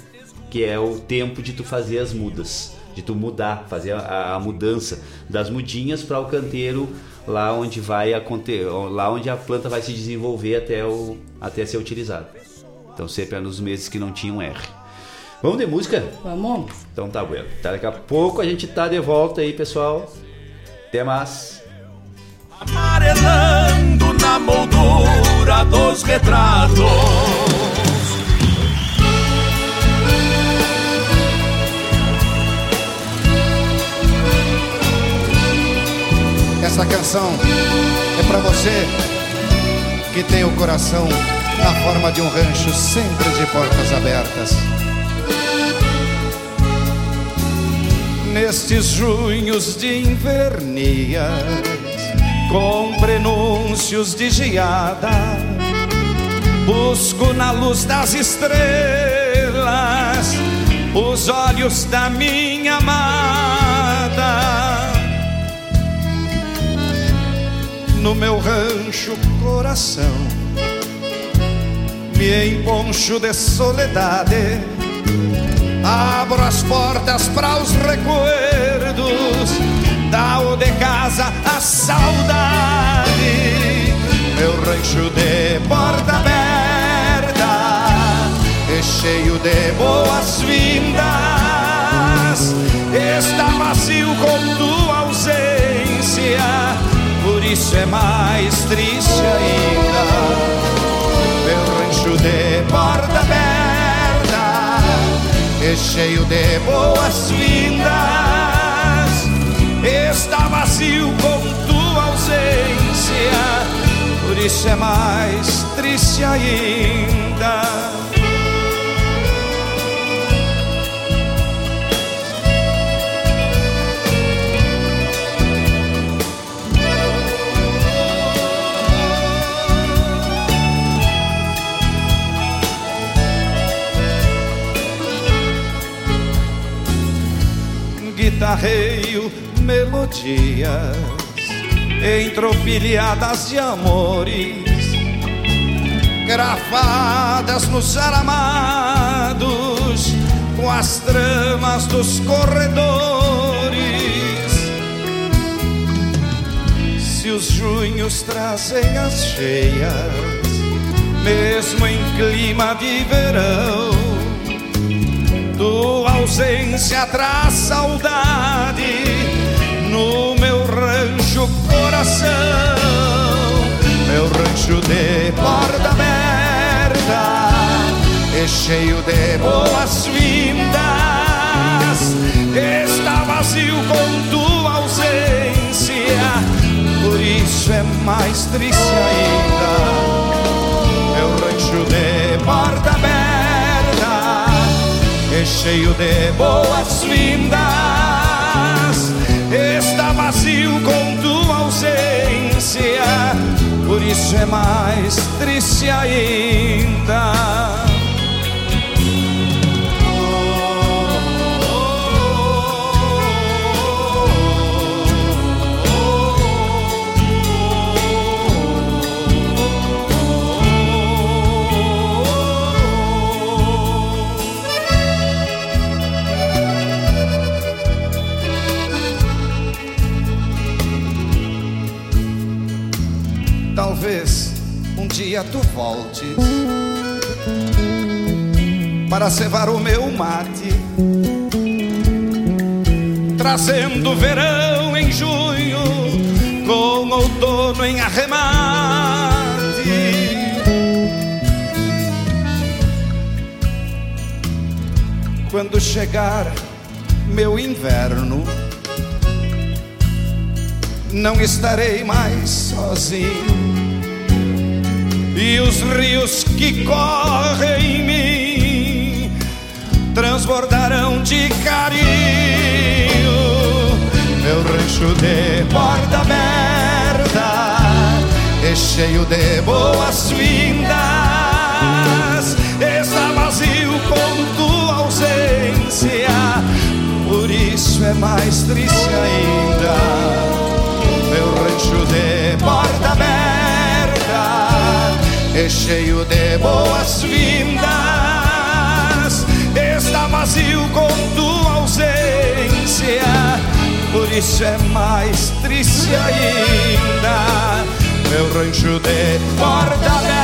que é o tempo de tu fazer as mudas, de tu mudar, fazer a, a mudança das mudinhas para o canteiro lá onde vai acontecer, lá onde a planta vai se desenvolver até, o, até ser utilizada. Então sempre é nos meses que não tinham R. Vamos de música? Vamos. Então tá bueno. Tá, daqui a pouco a gente tá de volta aí, pessoal. Até mais. Amarelando na moldura dos retratos. Essa canção é pra você que tem o coração na forma de um rancho sempre de portas abertas. Nestes junhos de invernias, com prenúncios de geada, busco na luz das estrelas os olhos da minha amada. no meu rancho coração. Me emponcho de soledade, abro as portas para os recuerdos, dá o de casa a saudade. Meu rancho de porta aberta, cheio de boas-vindas, está vazio com tua ausência. Por isso é mais triste ainda. Meu rancho de porta aberta cheio de boas-vindas, está vazio com tua ausência, por isso é mais triste ainda. Guitarreio melodias entropilhadas de amores gravadas nos aramados com as tramas dos corredores. Se os junhos trazem as cheias mesmo em clima de verão tua ausência traz saudade coração, meu rancho de porta aberta, é cheio de boas-vindas, está vazio com tua ausência, por isso é mais triste ainda, meu rancho de porta aberta é cheio de boas-vindas, está vazio com ausência, por isso é mais triste ainda. Dia tu voltes para cevar o meu mate, trazendo verão em junho com outono em arremate. Quando chegar meu inverno, não estarei mais sozinho. E os rios que correm em mim transbordarão de carinho. Meu rancho de porta aberta é cheio de boas vindas. Está vazio com tua ausência, por isso é mais triste ainda. Meu rancho de porta aberta e cheio de boas vindas. Está vazio com tua ausência, por isso é mais triste ainda. Meu rancho de porta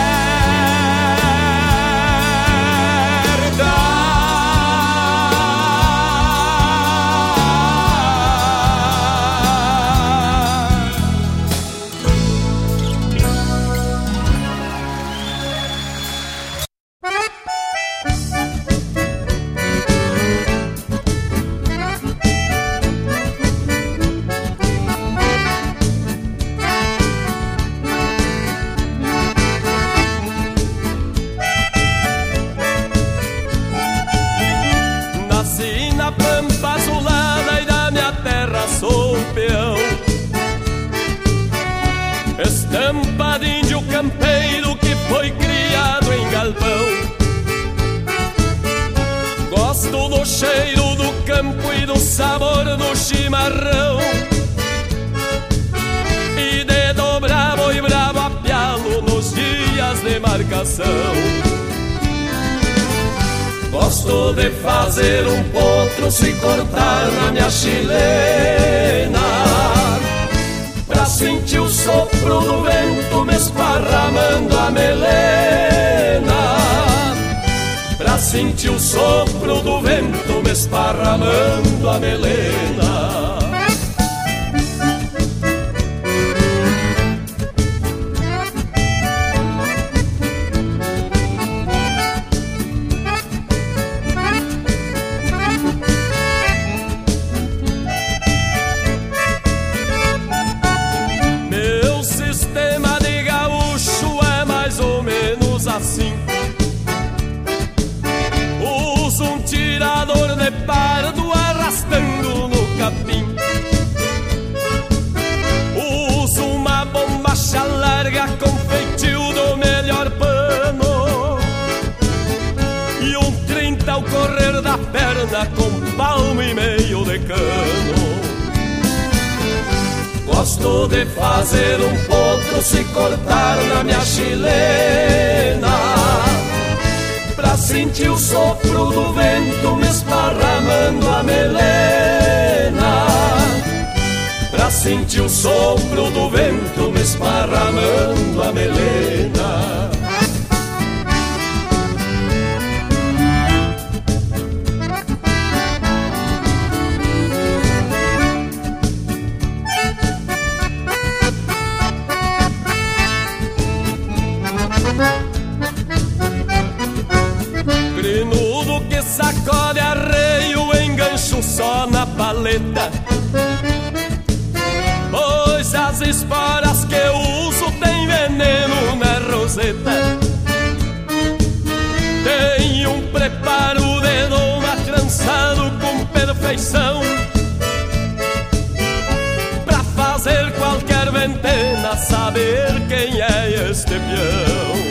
tirador de pardo arrastando no capim. Uso uma bombacha larga com feitio do melhor pano. E um 30 ao correr da perna com palmo e meio de cano. Gosto de fazer um potro se cortar na minha chilena Pra sentir o sopro do vento me esparramando a melena. Pra sentir o sopro do vento me esparramando a melena só na paleta. Pois as esporas que eu uso tem veneno na roseta. Tem um preparo de doma trançado com perfeição. Pra fazer qualquer ventena saber quem é este peão.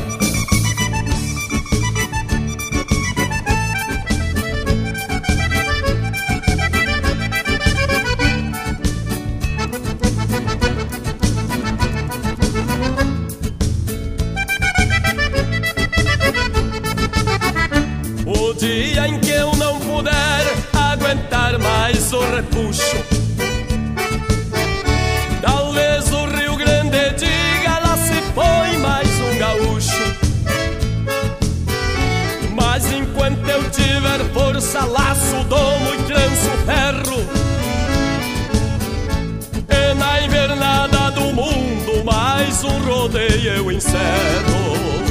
repuxo. Talvez o Rio Grande diga lá se foi mais um gaúcho. Mas enquanto eu tiver força, laço, domo e tranço ferro. E na invernada do mundo mais um rodeio eu encerro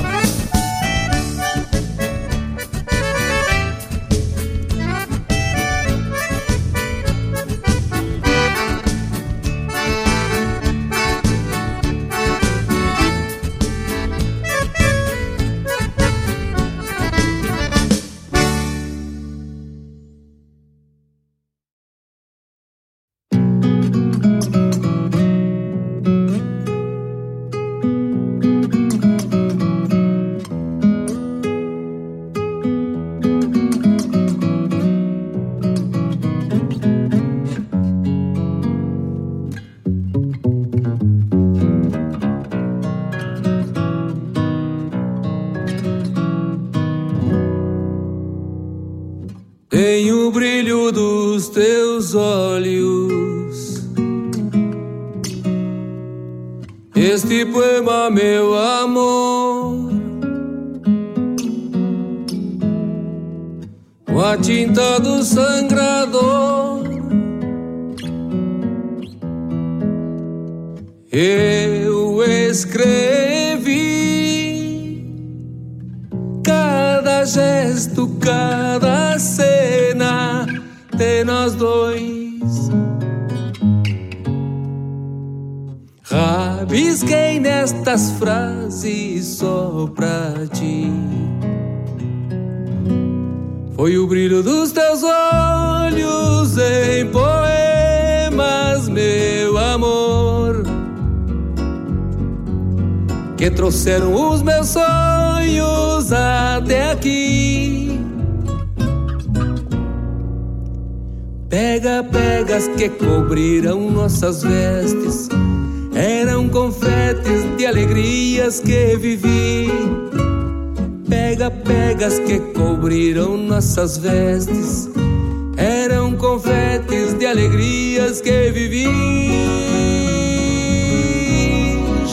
de nós dois. Rabisquei nestas frases só pra ti. Foi o brilho dos teus olhos em poemas, meu amor, que trouxeram os meus sonhos até aqui. Pega, pegas que cobriram nossas vestes, eram confetes de alegrias que vivi. Pega, pegas que cobriram nossas vestes, eram confetes de alegrias que vivi.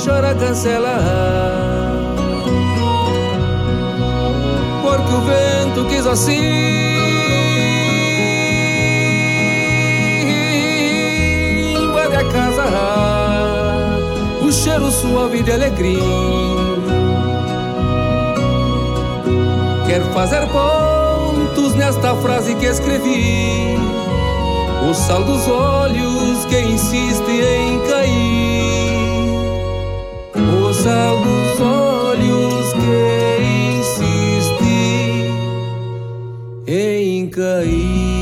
Chora, cancela, porque o vento quis assim. O cheiro suave de alegria. Quer fazer pontos nesta frase que escrevi. O sal dos olhos que insiste em cair. O sal dos olhos que insiste em cair.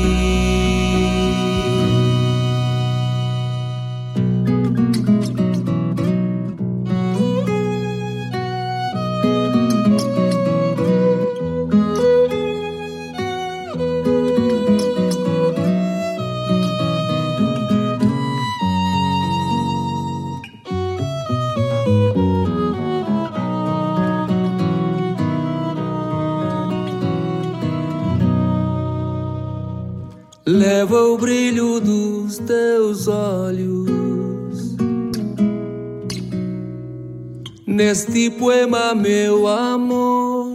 O brilho dos teus olhos neste poema, meu amor.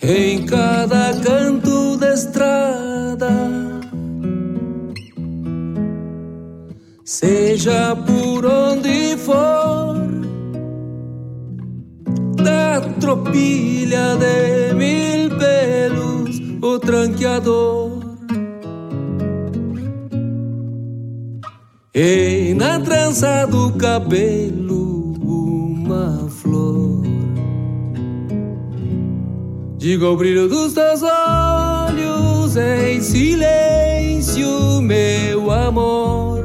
Em cada canto da estrada, seja por onde for, da tropilha de pelos, o tranqueador. E na trança do cabelo, uma flor. Diga o brilho dos teus olhos em silêncio, meu amor.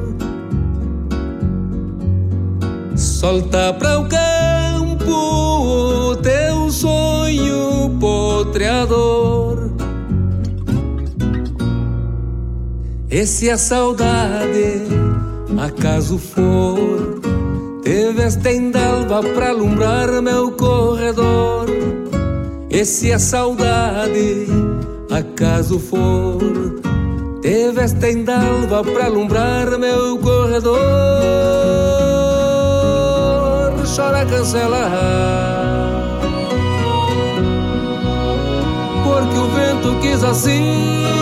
Solta para o campo o teu sonho potreador. E se a saudade acaso for, te vestem d'alva pra alumbrar meu corredor. E se a saudade acaso for, Teve esta endalva pra alumbrar meu corredor. Chora cancela. Porque o vento quis assim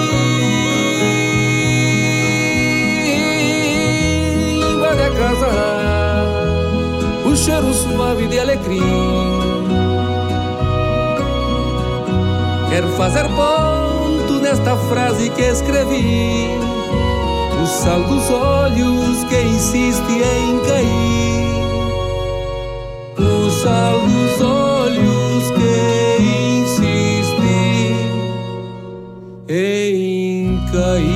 cheiro suave de alecrim Quero fazer ponto nesta frase que escrevi. O sal dos olhos que insiste em cair. O sal dos olhos que insiste em cair.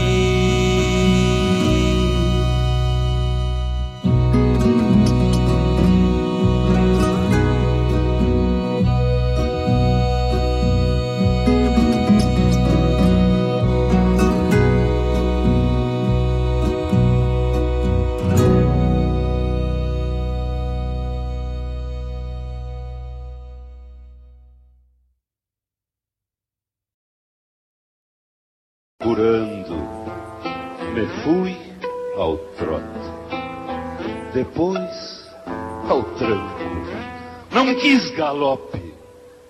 Galope,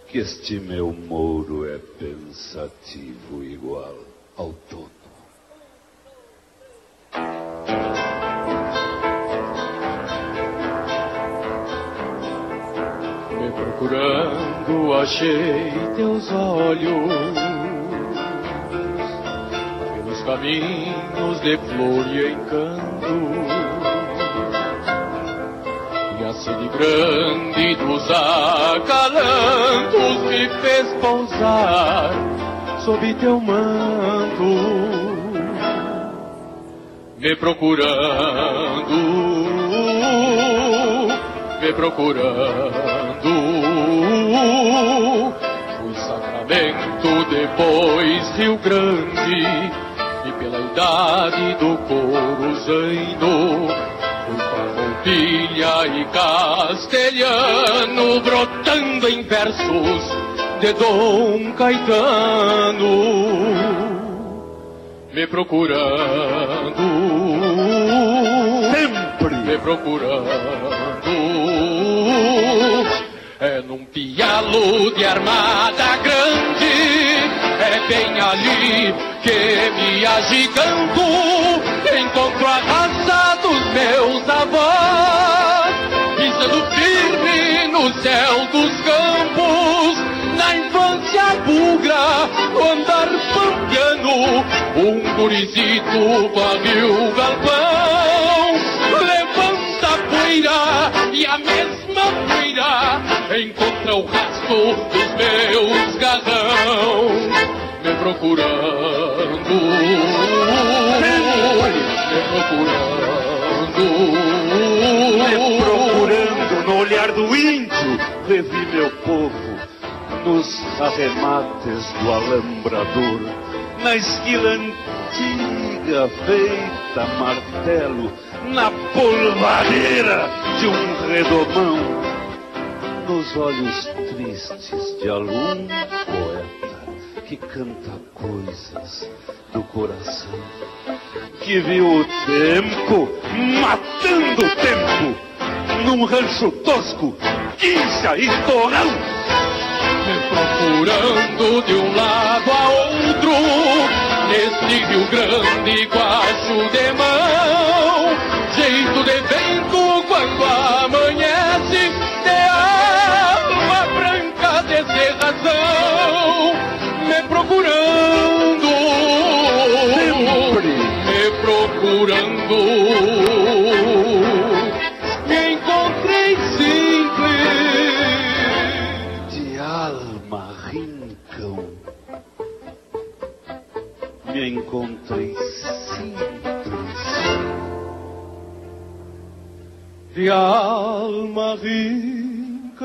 que este meu mouro é pensativo igual ao todo. Me procurando achei teus olhos. Pelos caminhos de flor e encanto e sede grande dos acalantos me fez pousar sob teu manto me procurando me procurando. Fui Sacramento, depois Rio Grande, e pela idade do Corozaino, fui Farroupilha e Castelhano, brotando em versos de Dom Caetano, me procurando. Sempre me procurando. É num pialo de armada grande, é bem ali que me agigando, encontro a raça dos meus avós, pisando firme no céu dos campos, na infância bugra, o andar pampiano, um gurizito varreu o galpão, levanta a poeira e a mesma poeira encontra o rastro dos meus garrão, me procurando, Me olhar do índio, revi meu povo nos arremates do alambrador, na esquila antiga feita martelo, na polvadeira de um redomão, nos olhos tristes de algum poeta que canta coisas do coração, que viu o tempo matando o tempo num rancho tosco, quincha e torrão. me procurando de um lado a outro, neste Rio Grande, guacho de mão, simples, de alma rica.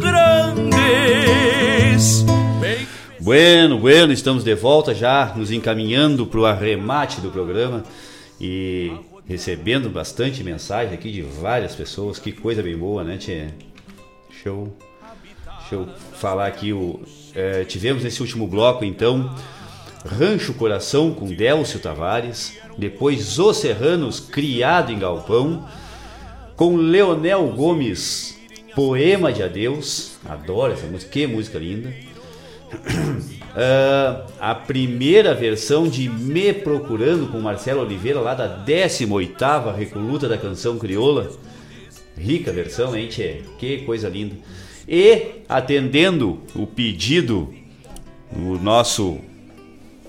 Bueno, bueno, estamos de volta já, nos encaminhando para o arremate do programa e recebendo bastante mensagem aqui de várias pessoas. Que coisa bem boa, né, Tchê? Show. Deixa eu falar aqui, o, é, tivemos nesse último bloco, então, Rancho Coração com Délcio Tavares, depois Os Serranos, Criado em Galpão, com Leonel Gomes, Poema de Adeus, adoro essa música, que música linda. Ah, a primeira versão de Me Procurando com Marcelo Oliveira, lá da 18ª Recoluta da Canção Crioula. Rica versão, hein, tchê? Que coisa linda. E, atendendo o pedido do nosso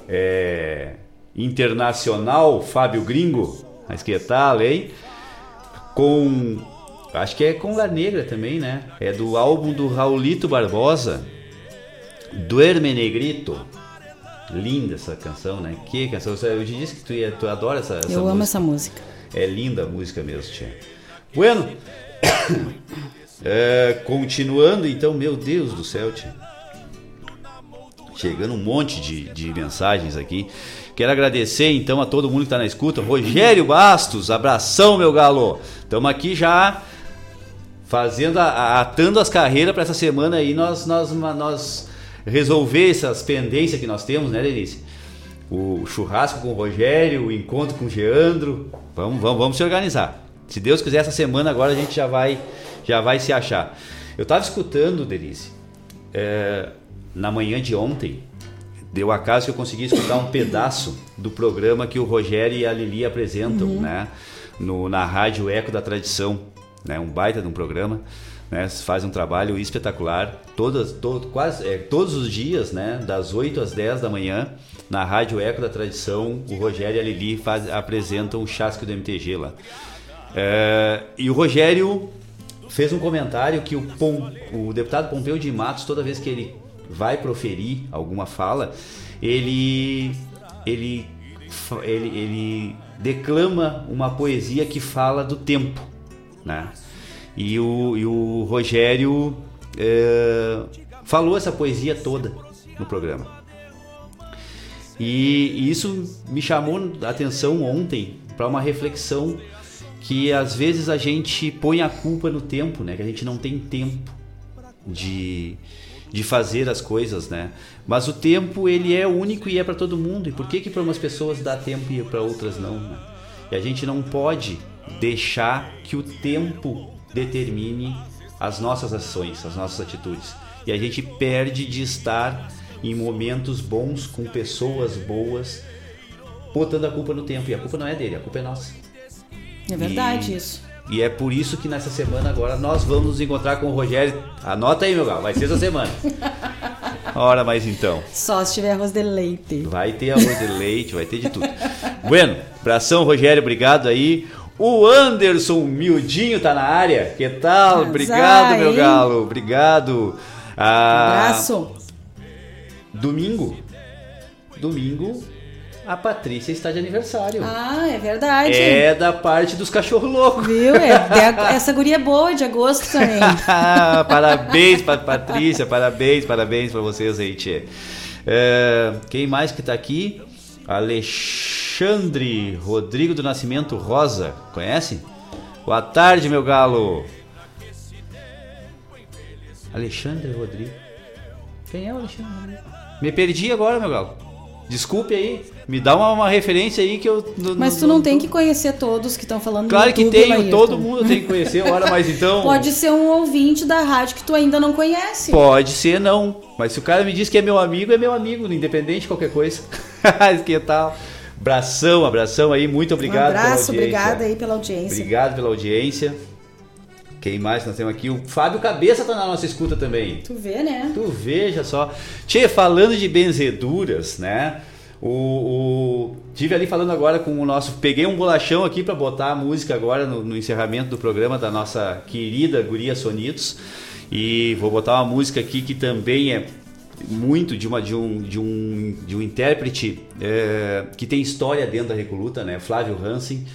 é, internacional Fábio Gringo, mas que tal, hein? Com, acho que é com La Negra também, né? É do álbum do Raulito Barbosa, Duerme Negrito. Linda essa canção, né? Que canção. Eu te disse que tu, ia, tu adora essa, essa Eu música. amo essa música. É linda a música mesmo, tia. Bueno, é, continuando então, meu Deus do céu, tia. Chegando um monte de, de mensagens aqui. Quero agradecer então a todo mundo que está na escuta. Rogério Bastos, abração, meu galo. Estamos aqui já fazendo, a- atando as carreiras para essa semana aí, nós, nós, nós resolver essas pendências que nós temos, né, Denise? O churrasco com o Rogério, o encontro com o Geandro. Vamos, vamos, vamos se organizar. Se Deus quiser, essa semana agora a gente já vai, já vai se achar. Eu estava escutando, Denise, é, na manhã de ontem, deu acaso que eu consegui escutar um pedaço do programa que o Rogério e a Lili apresentam, Uhum. né? No, na rádio Eco da Tradição, né? Um baita de um programa. Né? Faz um trabalho espetacular, todas, quase, é, todos os dias, né? Das 8 às 10 da manhã, na Rádio Eco da Tradição, o Rogério e a Lili faz, apresentam o Chasque do MTG lá. É, e o Rogério fez um comentário que o, Pom, o deputado Pompeu de Matos, toda vez que ele vai proferir alguma fala, ele, ele, ele, ele declama uma poesia que fala do tempo, né? E o, e o Rogério é, falou essa poesia toda no programa. E, e isso me chamou a atenção ontem para uma reflexão que às vezes a gente põe a culpa no tempo, né? Que a gente não tem tempo de, de fazer as coisas, né? Mas o tempo ele é único e é para todo mundo. E por que que para umas pessoas dá tempo e para outras não? Né? E a gente não pode deixar que o tempo determine as nossas ações, as nossas atitudes. E a gente perde de estar em momentos bons com pessoas boas, botando a culpa no tempo. E a culpa não é dele, a culpa é nossa. É verdade E- isso. E é por isso que nessa semana agora nós vamos nos encontrar com o Rogério. Anota aí, meu galo, vai ser essa semana. Ora, mas então. Só se tiver arroz de leite. Vai ter arroz de leite, vai ter de tudo. Bueno, abração, Rogério, obrigado aí. O Anderson Mildinho tá na área. Que tal? Azar, Obrigado, meu galo. Obrigado. Ah, Abraço. Domingo. Domingo, a Patrícia está de aniversário. Ah, é verdade. É da parte dos cachorro loucos. Viu? É, de- essa guria é boa de agosto também. parabéns pra Patrícia, parabéns, parabéns pra vocês aí, tchê. É, quem mais que tá aqui? Alexandre Rodrigo do Nascimento Rosa, conhece? Boa tarde, meu galo. Alexandre Rodrigo. Quem é o Alexandre Rodrigo? Me perdi agora, meu galo. Desculpe aí. Me dá uma, uma referência aí que eu. Mas tu não tem que conhecer todos que estão falando Claro que tenho, todo mundo tem que conhecer, ora, mas então. Pode ser um ouvinte da rádio que tu ainda não conhece. Pode ser não, mas se o cara me diz que é meu amigo, é meu amigo, independente de qualquer coisa. que tal? Abração, abração aí, muito obrigado um abraço, obrigada aí pela audiência. Obrigado pela audiência. Quem mais nós temos aqui? O Fábio Cabeça tá na nossa escuta também. Tu vê, né? Tu veja só. Tchê, falando de benzeduras, né? O, o- tive ali falando agora com o nosso. Peguei um bolachão aqui para botar a música agora no, no encerramento do programa da nossa querida Guria Sonitos. E vou botar uma música aqui que também é muito de, uma, de, um, de, um, de um intérprete é, que tem história dentro da Recoluta, né? Flávio Hansen.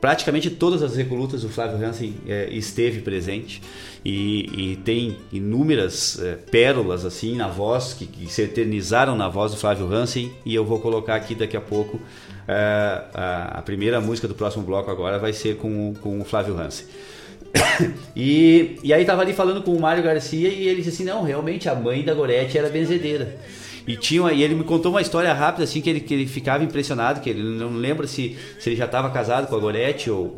Praticamente todas as recolutas o Flávio Hansen eh, esteve presente e, e tem inúmeras eh, pérolas assim na voz que, que se eternizaram na voz do Flávio Hansen. E eu vou colocar aqui daqui a pouco eh, a, a primeira música do próximo bloco agora vai ser com, com o Flávio Hansen e, e aí tava ali falando com o Mário Garcia e ele disse assim, não, realmente a mãe da Gorete era benzedeira. E, tinha, e ele me contou uma história rápida, assim, que ele, que ele ficava impressionado, que ele não lembra se, se ele já estava casado com a Gorete ou,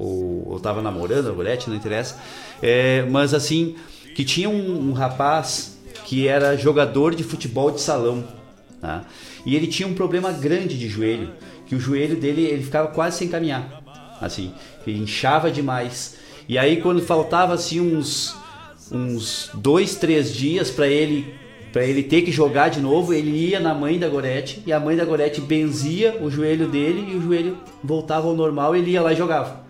ou, estava namorando a Gorete, não interessa. É, mas assim, que tinha um, um rapaz que era jogador de futebol de salão. tá? E ele tinha um problema grande de joelho, que o joelho dele ele ficava quase sem caminhar. Assim, ele inchava demais. E aí quando faltava assim uns uns dois, três dias para ele para ele ter que jogar de novo, ele ia na mãe da Gorete e a mãe da Gorete benzia o joelho dele e o joelho voltava ao normal ele ia lá e jogava.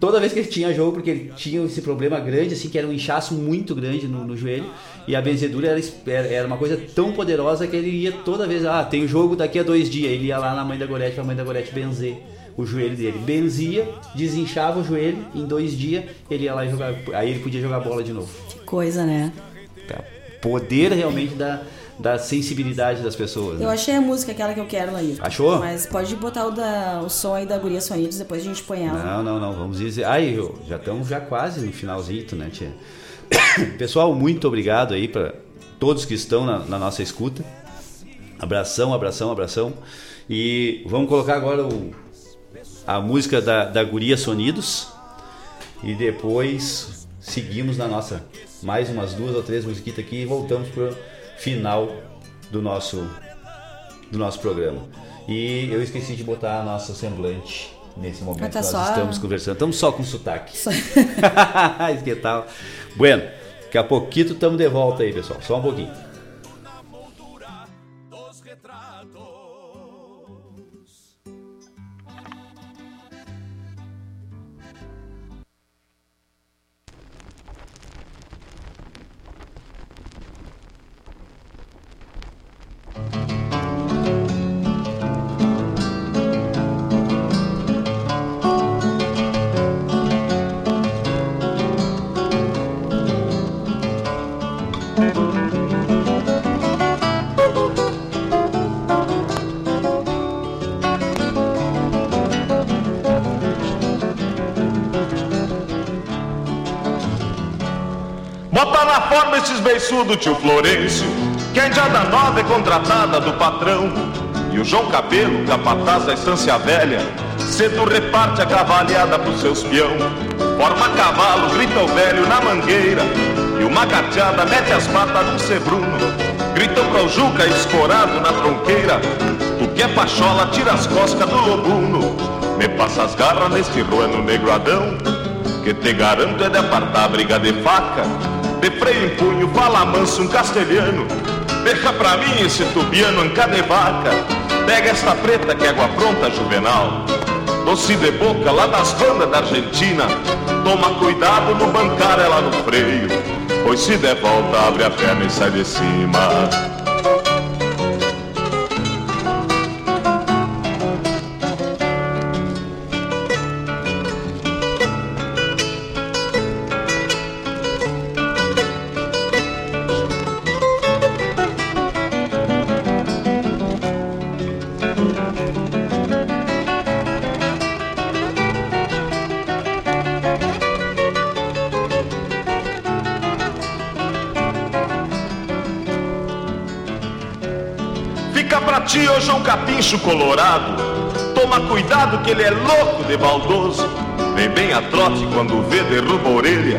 Toda vez que ele tinha jogo, porque ele tinha esse problema grande, assim, que era um inchaço muito grande no, no joelho, e a benzedura era, era uma coisa tão poderosa que ele ia toda vez, ah, tem jogo daqui a dois dias, ele ia lá na mãe da Gorete pra mãe da Gorete benzer o joelho dele. Benzia, desinchava o joelho, em dois dias ele ia lá e jogava, aí ele podia jogar bola de novo. Que coisa, né? Tá? Poder realmente da, da sensibilidade das pessoas. né? Eu achei a música aquela que eu quero, Laírton. Achou? Mas pode botar o, da, o som aí da Guria Sonidos, depois a gente põe ela. Não, não, não, vamos dizer. Eu- já estamos já quase no finalzinho, né, tia? Pessoal, muito obrigado aí para todos que estão na, na nossa escuta. Abração, abração, abração. E vamos colocar agora o, a música da, da Guria Sonidos. E depois seguimos na nossa mais umas duas ou três musiquitas aqui e voltamos pro final do nosso do nosso programa. E eu esqueci de botar a nossa semblante nesse momento tá nós só- estamos conversando. Estamos só com sotaque. que tal? Bueno, daqui a pouquinho estamos de volta aí, pessoal. Só um pouquinho. Esses beiçudos, tio Florencio, que a indiada nova é contratada do patrão. E o João Cabelo, capataz da estância velha, cedo reparte a cavalhada pros seus peão. Forma cavalo, grita o velho na mangueira, e uma gateada mete as patas no sebruno. Gritam pra o Juca escorado na tronqueira, tu que é pachola, tira as coscas do lobuno. Me passa as garras neste ruano negro Adão, que te garanto é de apartar briga de faca. De freio em punho, fala manso um castelhano. Deixa pra mim esse tubiano anca vaca. Pega esta preta que é água pronta, juvenal. Doce de boca lá das bandas da Argentina. Toma cuidado no bancar ela no freio. Pois se der volta, abre a perna e sai de cima. Capincho Colorado. Toma cuidado que ele é louco de baldoso. Vem bem a trote quando vê, derruba a orelha.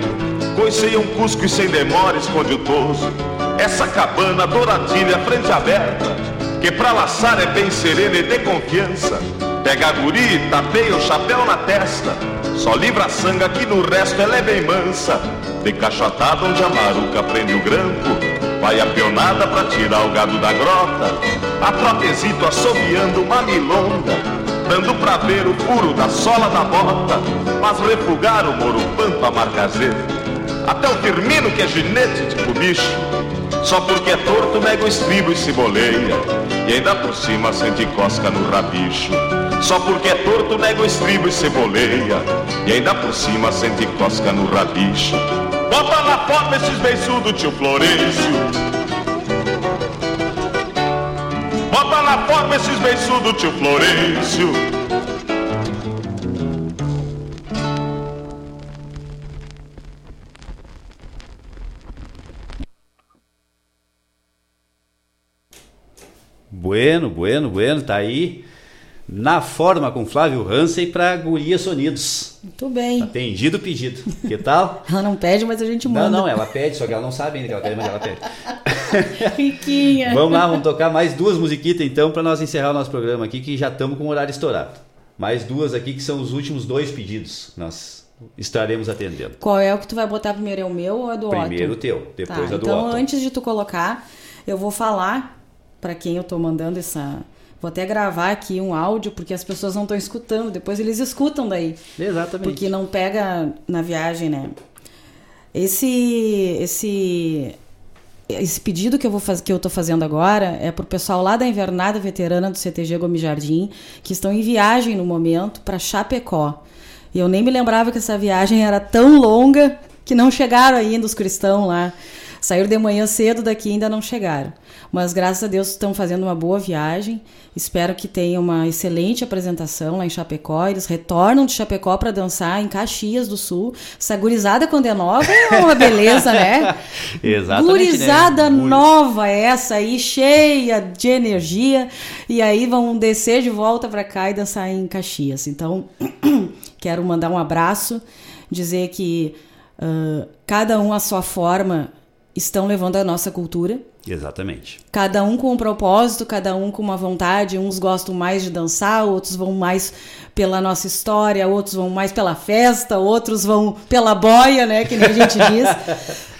Coiceia um cusco e sem demora esconde o toso. Essa cabana douradilha, frente aberta. Que pra laçar é bem serena e de confiança. Pega a guri tapeia o chapéu na testa. Só livra a sanga que no resto ela é bem mansa. De cachotada onde a maruca prende o grampo. Vai a pionada pra tirar o gado da grota. A trotezito assoviando uma milonga Dando pra ver o furo da sola da bota. Mas refugar o moro pampa marcazeiro Até o Firmino que é ginete tipo bicho Só porque é torto nega o estribo e se boleia. E ainda por cima sente cosca no rabicho. Só porque é torto nega o estribo e se boleia. E ainda por cima sente cosca no rabicho Bota na forma esses beiçudos, tio Florencio. Bota na forma esses beiçudos, tio Florencio. Bueno, bueno, bueno, tá aí na forma com Flávio Hansen para Guria Sonidos. Muito bem. Atendido o pedido. Que tal? Ela não pede, mas a gente manda. Não, não, ela pede, só que ela não sabe ainda que ela pede, mas ela pede. Riquinha. Vamos lá, vamos tocar mais duas musiquitas então para nós encerrar o nosso programa aqui, que já estamos com o horário estourado. Mais duas aqui que são os últimos dois pedidos. Nós estaremos atendendo. Qual é o que tu vai botar primeiro? É o meu ou é do Otto? Primeiro o teu, depois tá, a do Então, antes de tu colocar, eu vou falar para quem eu tô mandando essa. Vou até gravar aqui um áudio, porque as pessoas não estão escutando. Depois eles escutam daí. Exatamente. Porque não pega na viagem, né? Esse. Esse. Esse pedido que eu, vou faz, que eu tô fazendo agora é pro pessoal lá da Invernada Veterana do CTG Gomes Jardim, que estão em viagem no momento para Chapecó. E eu nem me lembrava que essa viagem era tão longa que não chegaram ainda os cristãos lá. Saíram de manhã cedo daqui e ainda não chegaram. Mas graças a Deus estão fazendo uma boa viagem. Espero que tenha uma excelente apresentação lá em Chapecó. Eles retornam de Chapecó para dançar em Caxias do Sul. Essa gurizada quando é nova é uma beleza, né? Exatamente. Gurizada né? nova essa aí, cheia de energia. E aí vão descer de volta para cá e dançar em Caxias. Então, quero mandar um abraço, dizer que uh, cada um à sua forma estão levando a nossa cultura Exatamente. Cada um com um propósito, cada um com uma vontade. Uns gostam mais de dançar, outros vão mais pela nossa história, outros vão mais pela festa, outros vão pela boia, né? Que nem a gente diz.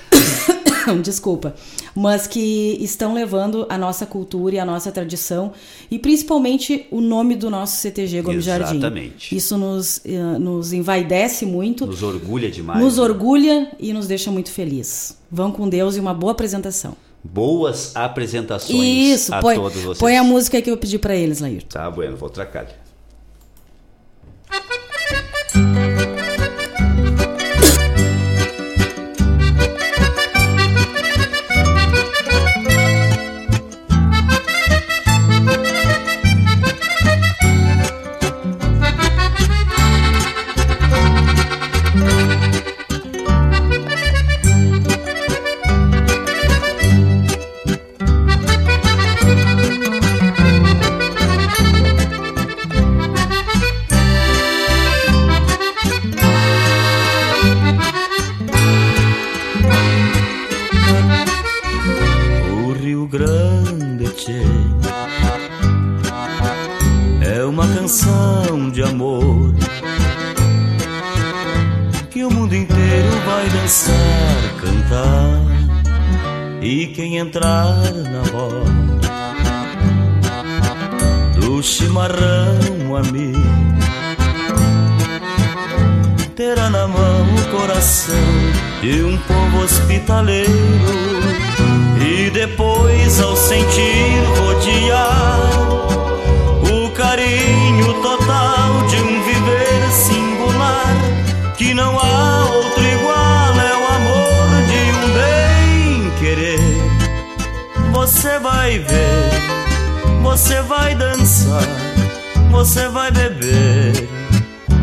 Desculpa. Mas que estão levando a nossa cultura e a nossa tradição e principalmente o nome do nosso CTG Gomes Jardim. Exatamente. Isso nos, eh, nos envaidece muito, Nos orgulha demais. nos né? orgulha e nos deixa muito feliz. Vão com Deus e uma boa apresentação. Boas apresentações Isso, a põe, todos vocês. põe a música que eu pedi pra eles, Laírton. Tá, bueno, vou tracar. De um povo hospitaleiro e depois ao sentir rodear o carinho total de um viver singular que não há outro igual é o amor de um bem querer. Você vai ver você vai dançar você vai beber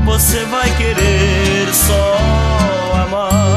você vai querer só amar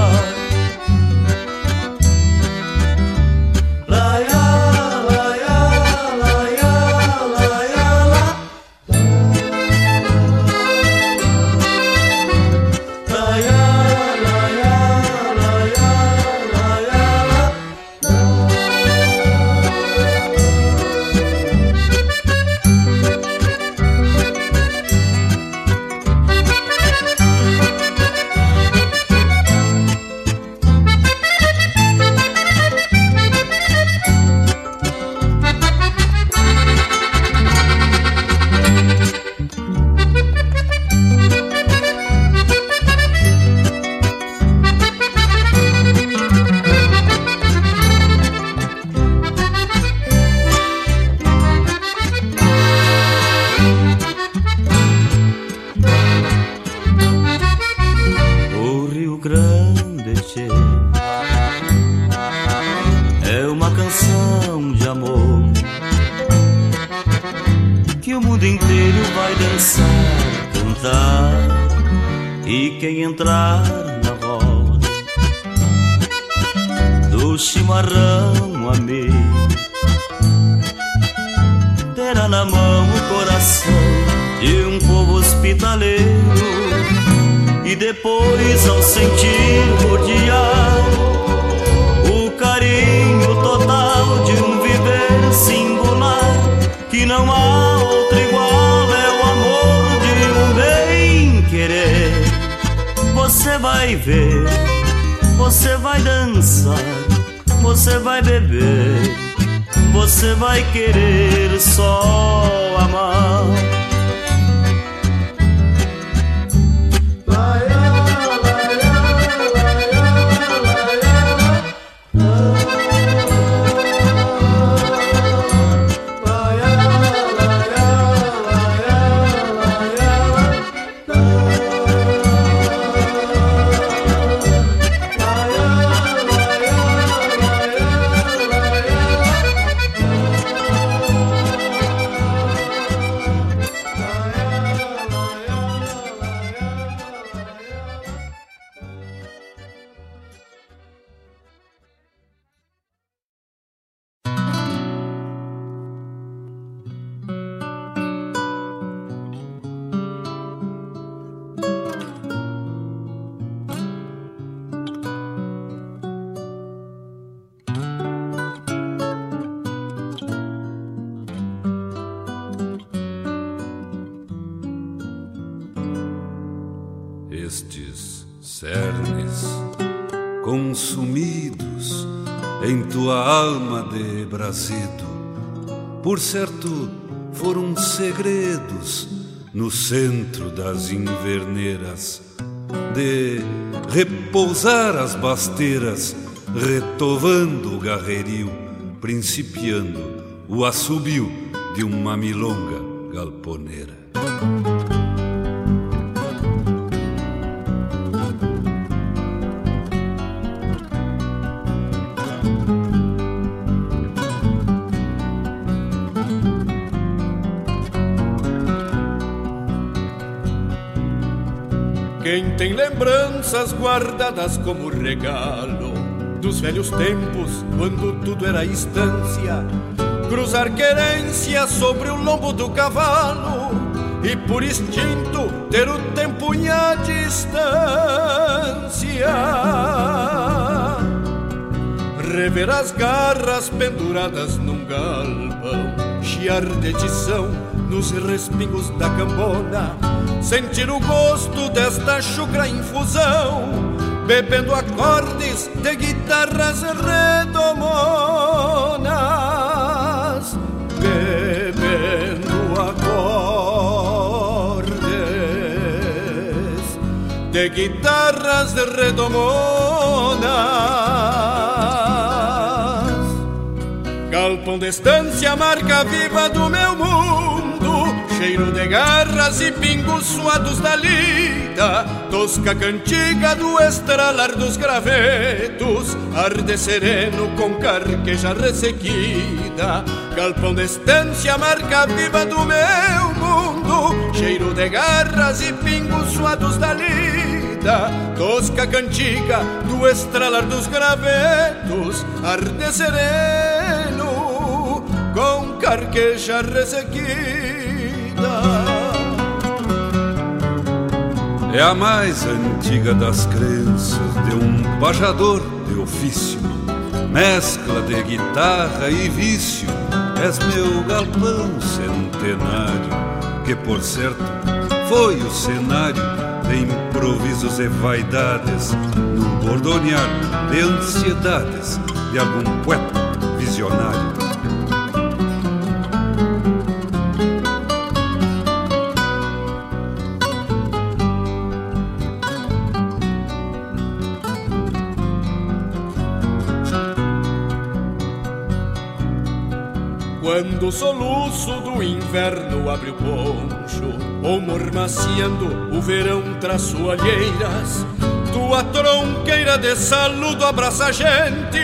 no centro das inverneiras, de repousar as basteiras, retovando o garrerio, principiando o assobio de uma milonga galponeira. Tem lembranças guardadas como regalo. Dos velhos tempos, quando tudo era estância, cruzar querência sobre o lombo do cavalo e por instinto ter o tempo em a distância. Rever as garras penduradas num galpão, chiar de tição nos respingos da cambona, sentir o gosto desta chucra infusão, bebendo acordes de guitarras redomonas, bebendo acordes de guitarras redomonas. Galpão de estância, marca viva do meu mundo, cheiro de garras e pingos suados da lida, tosca cantiga do estralar dos gravetos, arde sereno com carqueja ressequida. Galpão de estância, marca viva do meu mundo, cheiro de garras e pingos suados da lida, tosca cantiga do estralar dos gravetos, arde sereno com carqueja ressequida. É a mais antiga das crenças de um pajador de ofício, mescla de guitarra e vício. És meu galpão centenário, que por certo foi o cenário de improvisos e vaidades, num bordonear de ansiedades de algum poeta visionário. Quando o soluço do inverno abre o poncho, ou mormaciando o verão traz sualheiras, tua tronqueira de saludo abraça a gente,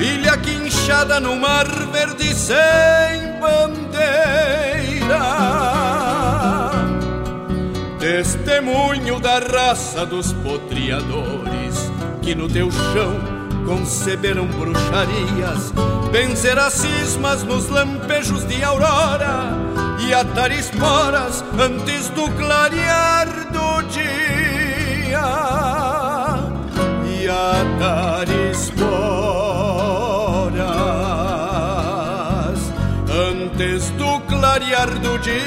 ilha quinchada no mar verde sem bandeira. Testemunho da raça dos potriadores que no teu chão conceberam bruxarias, vencer as cismas nos lampejos de aurora e atar esporas antes do clarear do dia. E atar esporas antes do clarear do dia.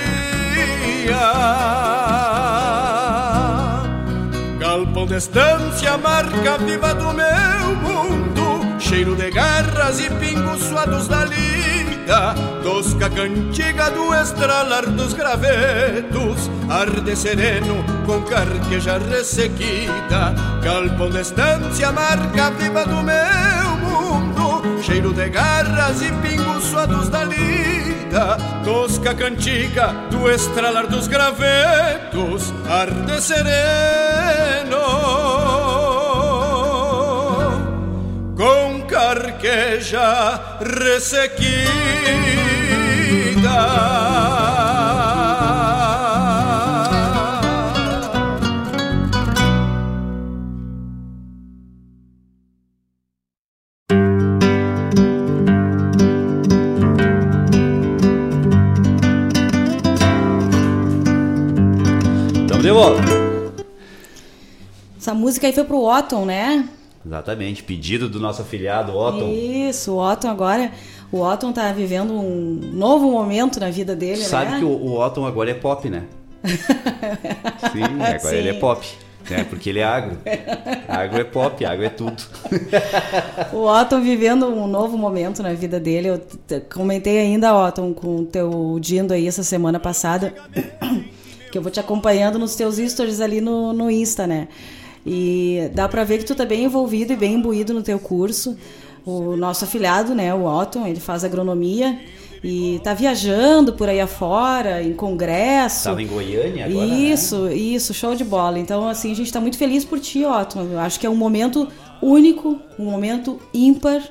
Galpão de estância, marca viva do meu mundo, cheiro de garras e pingos suados da lida, tosca cantiga do estralar dos gravetos, arde sereno com carqueja ressequida. Galpão de estância, marca viva do meu mundo, cheiro de garras e pingos suados da lida, tosca cantiga do estralar dos gravetos, arde sereno carqueja ressequida. Tamo de volta. Essa música aí foi pro Otton, né? Exatamente, pedido do nosso afiliado Otton. Isso, o Otton agora. O Otton tá vivendo um novo momento na vida dele, Sabe né? que o, o Otton agora é pop, né? Sim, agora Sim. ele é pop. É, porque ele é agro. Agro é pop, agro é tudo. O Otton vivendo um novo momento na vida dele. Eu comentei ainda, Otton, com o teu Dindo aí essa semana passada, que eu vou te acompanhando nos teus stories ali no, no Insta, né? E dá pra ver que tu tá bem envolvido e bem imbuído no teu curso. O nosso afilhado, né, o Otton, ele faz agronomia e tá viajando por aí afora, em congresso. Tava em Goiânia agora, né? Isso, isso, show de bola. Então, assim, a gente está muito feliz por ti, Otto. Eu acho que é um momento único, um momento ímpar.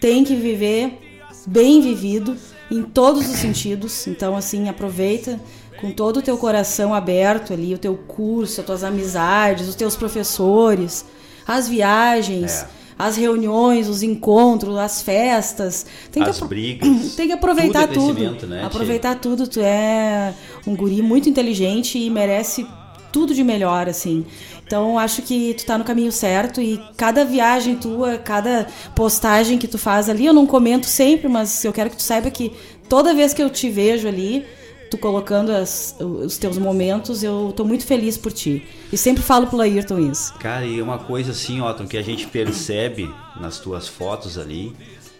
Tem que viver bem vivido em todos os sentidos. Então, assim, aproveita com todo o teu coração aberto ali, o teu curso, as tuas amizades, os teus professores, as viagens. É. As reuniões, os encontros, as festas. Tem que As apro- brigas. Tem que aproveitar Tudo é tudo. né, tia? aproveitar tudo. Tu é um guri muito inteligente e merece tudo de melhor, assim. Então, acho que tu tá no caminho certo e cada viagem tua, cada postagem que tu faz ali, eu não comento sempre, mas eu quero que tu saiba que toda vez que eu te vejo ali, tu colocando as- os teus momentos, eu tô muito feliz por ti. E sempre falo pro Ayrton isso. Cara, e uma coisa assim, Otton, que a gente percebe nas tuas fotos ali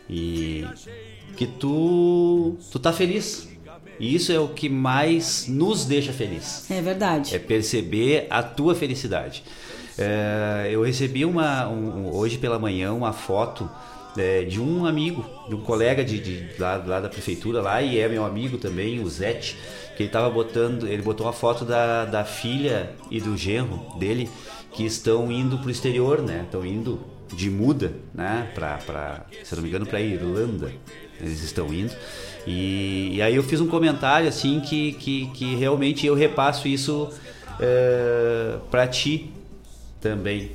e que tu tu tá feliz. E isso é o que mais nos deixa feliz. É verdade. É perceber a tua felicidade. É, eu recebi uma um- hoje pela manhã uma foto é, de um amigo, de um colega de, de- lá, lá da prefeitura lá e é meu amigo também, o Zete, que ele tava botando, ele botou uma foto da, da filha e do genro dele que estão indo pro exterior, né? Estão indo de muda, né? Pra, pra, se não me engano, pra Irlanda. Eles estão indo. E, e aí eu fiz um comentário assim que, que, que realmente eu repasso isso é, para ti também.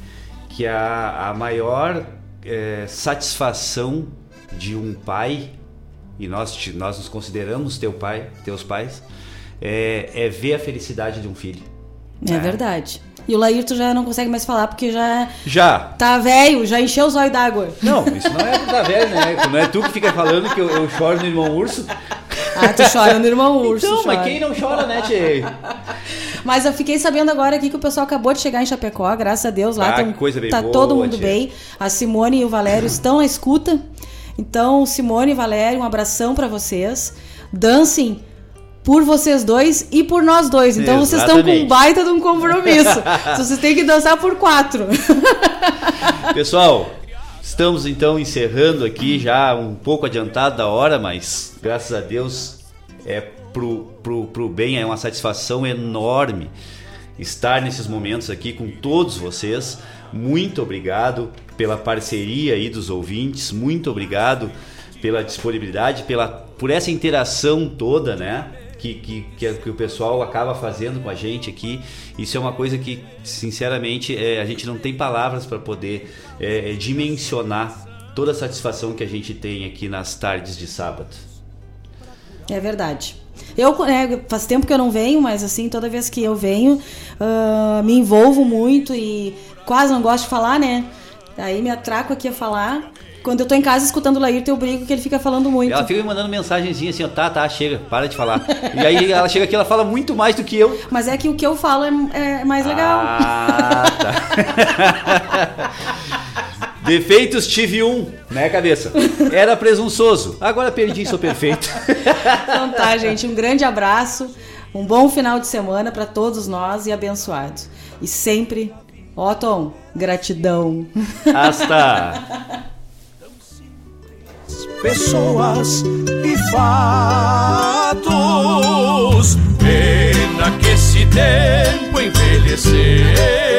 Que a, a maior é, satisfação de um pai, e nós, te- nós nos consideramos teu pai, teus pais, é, é ver a felicidade de um filho. É verdade. E o Laírton já não consegue mais falar porque já Já! tá velho, já encheu os olhos d'água. Não, isso não é da velha, né? Não é tu que fica falando que eu, eu choro no irmão urso. Ah, tu chora no irmão urso. Então, mas chora. quem não chora, né, Tchê? Mas eu fiquei sabendo agora aqui que o pessoal acabou de chegar em Chapecó, graças a Deus. Lá Ah, tão- coisa bem tá boa, todo mundo tia. bem. A Simone e o Valério estão na escuta. Então, Simone e Valério, um abração pra vocês. Dancem por vocês dois e por nós dois. Então vocês estão com um Exatamente. baita de um compromisso. Vocês têm que dançar por quatro. Pessoal, estamos então encerrando aqui já um pouco adiantado da hora, mas graças a Deus é pro, pro, pro bem, é uma satisfação enorme estar nesses momentos aqui com todos vocês. Muito obrigado pela parceria aí dos ouvintes, muito obrigado pela disponibilidade, pela, por essa interação toda, né? Que, que, que, que o pessoal acaba fazendo com a gente aqui. Isso é uma coisa que, sinceramente, é, a gente não tem palavras para poder é, dimensionar toda a satisfação que a gente tem aqui nas tardes de sábado. É verdade. Eu, né, faz tempo que eu não venho, mas assim, toda vez que eu venho, ah, me envolvo muito e quase não gosto de falar, né? Aí me atraco aqui a falar. Quando eu tô em casa escutando o Laírton, eu brigo que ele fica falando muito. Ela fica me mandando mensagenzinha assim, ó, tá, tá, chega, para de falar. E aí ela chega aqui, ela fala muito mais do que eu. Mas é que o que eu falo é, é mais legal. Ah, tá. Defeitos tive um, né, cabeça? Era presunçoso, agora perdi, sou perfeito. Então tá, gente, um grande abraço, um bom final de semana pra todos nós e abençoado. E sempre, Otton, gratidão. Hasta pessoas e fatos. Pena que esse tempo envelheceu